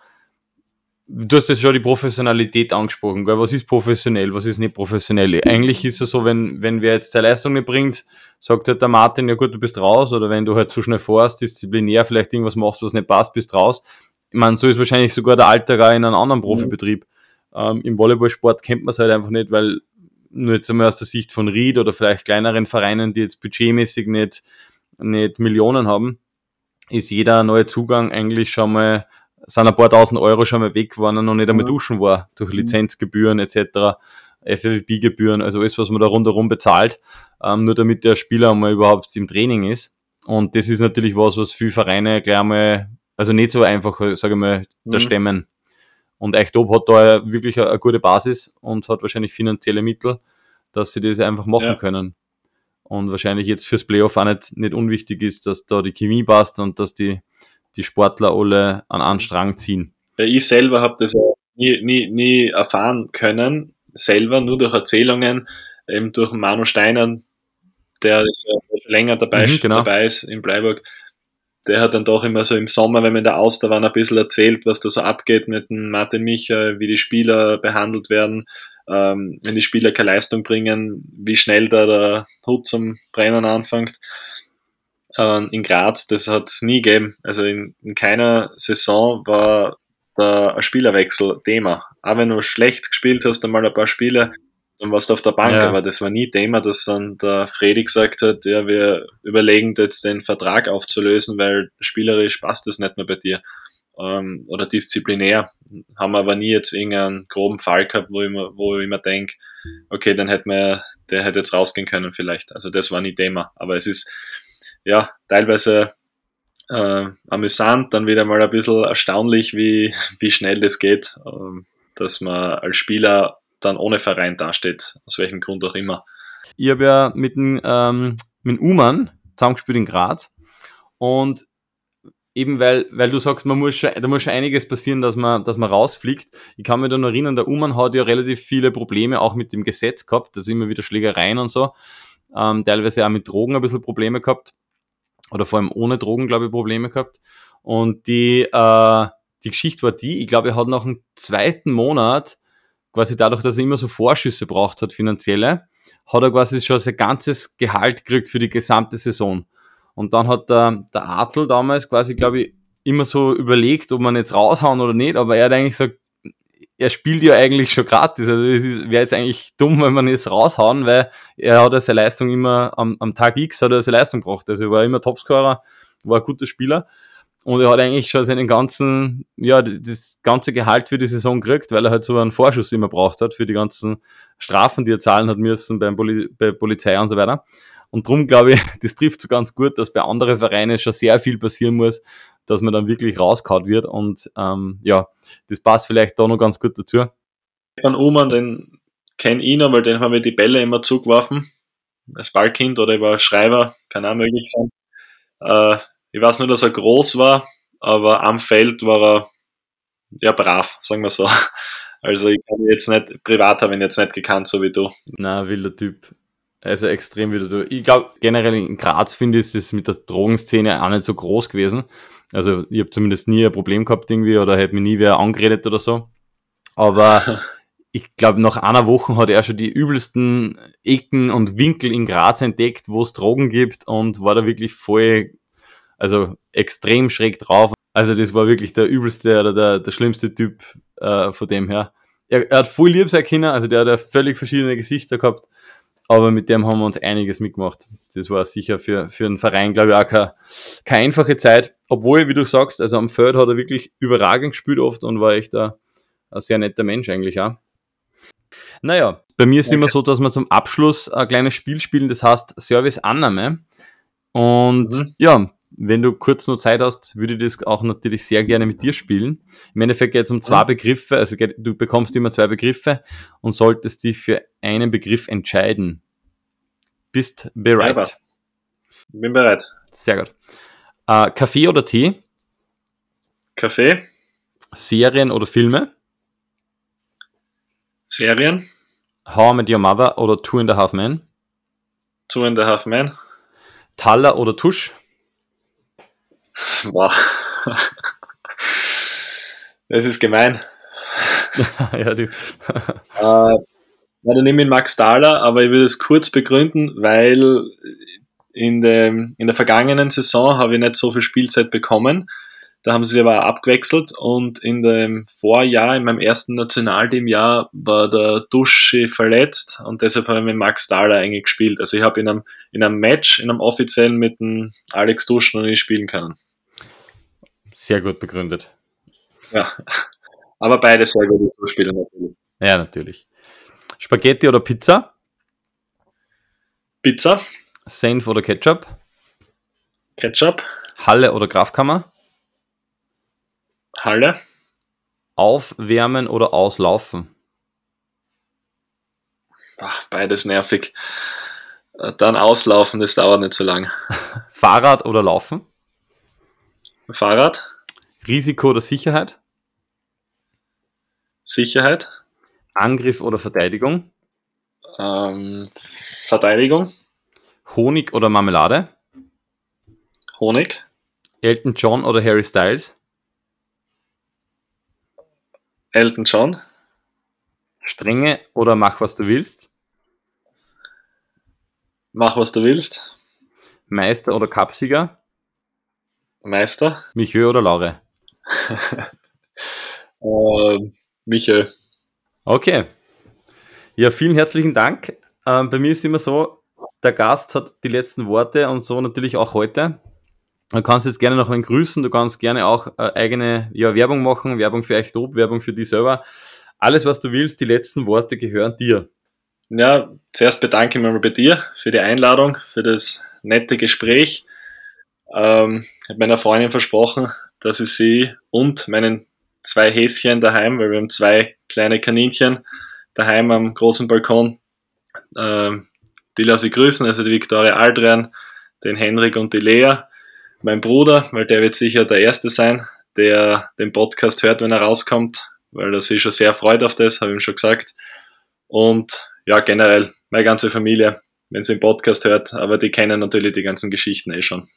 du hast jetzt schon die Professionalität angesprochen, gell? was ist professionell, was ist nicht professionell. Eigentlich ist es so, wenn, wenn wer jetzt seine Leistung nicht bringt, sagt halt der Martin, ja gut, du bist raus, oder wenn du halt zu schnell fährst, disziplinär vielleicht irgendwas machst, was nicht passt, bist raus. ich meine, so ist wahrscheinlich sogar der Alltag auch in einem anderen Profibetrieb. Ähm, Im Volleyballsport kennt man es halt einfach nicht, weil nur jetzt einmal aus der Sicht von Ried oder vielleicht kleineren Vereinen, die jetzt budgetmäßig nicht, nicht Millionen haben, ist jeder neue Zugang eigentlich schon mal, sind ein paar tausend Euro schon mal weg, wenn er noch nicht einmal duschen war, durch mhm. Lizenzgebühren etc., FFB-Gebühren, also alles, was man da rundherum bezahlt, ähm, nur damit der Spieler einmal überhaupt im Training ist. Und das ist natürlich was, was viele Vereine gleich einmal, also nicht so einfach, sage ich mal, mhm. da stemmen. Und Eichtob hat da wirklich eine, eine, gute Basis und hat wahrscheinlich finanzielle Mittel, dass sie das einfach machen ja. können. Und wahrscheinlich jetzt fürs Playoff auch nicht, nicht unwichtig ist, dass da die Chemie passt und dass die, die Sportler alle an einen Strang ziehen. Ja, ich selber habe das nie, nie, nie erfahren können, selber nur durch Erzählungen, eben durch Manu Steiner, der ja länger dabei, mhm, genau. dabei ist in Bleiburg der hat dann doch immer so im Sommer, wenn wir in der Auster waren, ein bisschen erzählt, was da so abgeht mit dem Martin Micha, wie die Spieler behandelt werden, ähm, wenn die Spieler keine Leistung bringen, wie schnell da der Hut zum Brennen anfängt. Ähm, in Graz, das hat es nie gegeben. Also in, in keiner Saison war da ein Spielerwechsel Thema. Auch wenn du schlecht gespielt hast, einmal ein paar Spiele, dann warst du auf der Bank, ja. aber das war nie Thema, dass dann der Freddy gesagt hat, ja, wir überlegen jetzt den Vertrag aufzulösen, weil spielerisch passt das nicht mehr bei dir. Ähm, oder disziplinär. Haben aber nie jetzt irgendeinen groben Fall gehabt, wo ich mir, wo ich mir denke, okay, dann hätte man, der hätte jetzt rausgehen können vielleicht. Also das war nie Thema. Aber es ist, ja, teilweise äh, amüsant, dann wieder mal ein bisschen erstaunlich, wie, wie schnell das geht, äh, dass man als Spieler dann ohne Verein dasteht, aus welchem Grund auch immer. Ich habe ja mit dem, ähm, Uman zusammengespielt in Graz und eben weil, weil du sagst, man muss schon, da muss schon einiges passieren, dass man, dass man rausfliegt. Ich kann mich da noch erinnern, der Uman hat ja relativ viele Probleme auch mit dem Gesetz gehabt, also immer wieder Schlägereien und so, ähm, teilweise auch mit Drogen ein bisschen Probleme gehabt oder vor allem ohne Drogen, glaube ich, Probleme gehabt. Und die, äh, die Geschichte war die, ich glaube, er hat nach dem zweiten Monat quasi dadurch, dass er immer so Vorschüsse braucht hat, finanzielle, hat er quasi schon sein ganzes Gehalt gekriegt für die gesamte Saison. Und dann hat der, der Adel damals quasi, glaube ich, immer so überlegt, ob man jetzt raushauen oder nicht, aber er hat eigentlich gesagt, er spielt ja eigentlich schon gratis. Also es wäre jetzt eigentlich dumm, wenn man jetzt raushauen, weil er hat ja seine Leistung immer am, am Tag X hat er seine Leistung gebracht. Also er war immer Topscorer, war ein guter Spieler. Und er hat eigentlich schon seinen ganzen, ja, das ganze Gehalt für die Saison gekriegt, weil er halt so einen Vorschuss immer braucht hat für die ganzen Strafen, die er zahlen hat müssen beim Poli bei Polizei und so weiter. Und drum glaube ich, das trifft so ganz gut, dass bei anderen Vereinen schon sehr viel passieren muss, dass man dann wirklich rauskaut wird. Und ähm, ja, das passt vielleicht da noch ganz gut dazu. Von Uman, den kenne ich noch, weil den haben wir die Bälle immer zugeworfen. Als Ballkind oder über Schreiber, kann auch möglich sein. Äh, ich weiß nur, dass er groß war, aber am Feld war er ja brav, sagen wir so. Also ich habe jetzt nicht, privat habe ihn jetzt nicht gekannt, so wie du. Na, wilder Typ. Also extrem wieder so. Ich glaube, generell in Graz finde ich es mit der Drogenszene auch nicht so groß gewesen. Also ich habe zumindest nie ein Problem gehabt irgendwie oder hätte mich nie wer angeredet oder so. Aber ich glaube, nach einer Woche hat er schon die übelsten Ecken und Winkel in Graz entdeckt, wo es Drogen gibt und war da wirklich voll also extrem schräg drauf. Also das war wirklich der übelste oder der, der schlimmste Typ äh, von dem her. Er, er hat voll lieb sein können, also der hat ja völlig verschiedene Gesichter gehabt, aber mit dem haben wir uns einiges mitgemacht. Das war sicher für, für einen Verein, glaube ich, auch keine, keine einfache Zeit. Obwohl, wie du sagst, also am Feld hat er wirklich überragend gespielt oft und war echt ein, ein sehr netter Mensch eigentlich auch. Naja, bei mir ist es okay. immer so, dass wir zum Abschluss ein kleines Spiel spielen, das heißt Service Annahme. Und mhm. ja, wenn du kurz noch Zeit hast, würde ich das auch natürlich sehr gerne mit dir spielen. Im Endeffekt geht es um zwei Begriffe, also du bekommst immer zwei Begriffe und solltest dich für einen Begriff entscheiden. Bist bereit? Ja, bin bereit. Sehr gut. Äh, Kaffee oder Tee? Kaffee. Serien oder Filme? Serien. How I Met Your Mother oder Two and a Half Men? Two and a Half Men. Taller oder Tusch? Boah. Das ist gemein. ja, du. äh, ja, dann nehme ich Max Dahler, aber ich will es kurz begründen, weil in, dem, in der vergangenen Saison habe ich nicht so viel Spielzeit bekommen. Da haben sie sich aber abgewechselt und in dem Vorjahr, in meinem ersten Nationalteamjahr, war der Dusche verletzt und deshalb habe ich mit Max Dahler eigentlich gespielt. Also ich habe in einem, in einem Match, in einem offiziellen mit dem Alex Dusch noch nicht spielen können. Sehr gut begründet. Ja, aber beide sehr gut so spielen natürlich. Ja, natürlich. Spaghetti oder Pizza? Pizza. Senf oder Ketchup? Ketchup. Halle oder Kraftkammer? Halle. Aufwärmen oder auslaufen? Ach, beides nervig. Dann auslaufen, das dauert nicht so lang. Fahrrad oder Laufen? Fahrrad. Risiko oder Sicherheit? Sicherheit. Angriff oder Verteidigung? Ähm, Verteidigung. Honig oder Marmelade? Honig. Elton John oder Harry Styles? Elton John. Strenge oder mach was du willst? Mach was du willst. Meister oder Cupsieger? Meister. Michel oder Laure? äh, Michael. Okay. Ja, vielen herzlichen Dank. Ähm, bei mir ist immer so, der Gast hat die letzten Worte und so natürlich auch heute. Du kannst jetzt gerne noch einen grüßen, du kannst gerne auch äh, eigene ja, Werbung machen, Werbung für euch Top, Werbung für die selber. Alles, was du willst, die letzten Worte gehören dir. Ja, zuerst bedanke ich mich mal bei dir für die Einladung, für das nette Gespräch. Ähm, habe meiner Freundin versprochen, dass ich sie und meinen zwei Häschen daheim, weil wir haben zwei kleine Kaninchen daheim am großen Balkon, ähm, die lasse ich grüßen, also die Viktoria Aldrian, den Henrik und die Lea mein Bruder, weil der wird sicher der Erste sein, der den Podcast hört, wenn er rauskommt, weil er sich schon sehr freut auf das, habe ich ihm schon gesagt. Und ja, generell meine ganze Familie, wenn sie den Podcast hört, aber die kennen natürlich die ganzen Geschichten eh schon.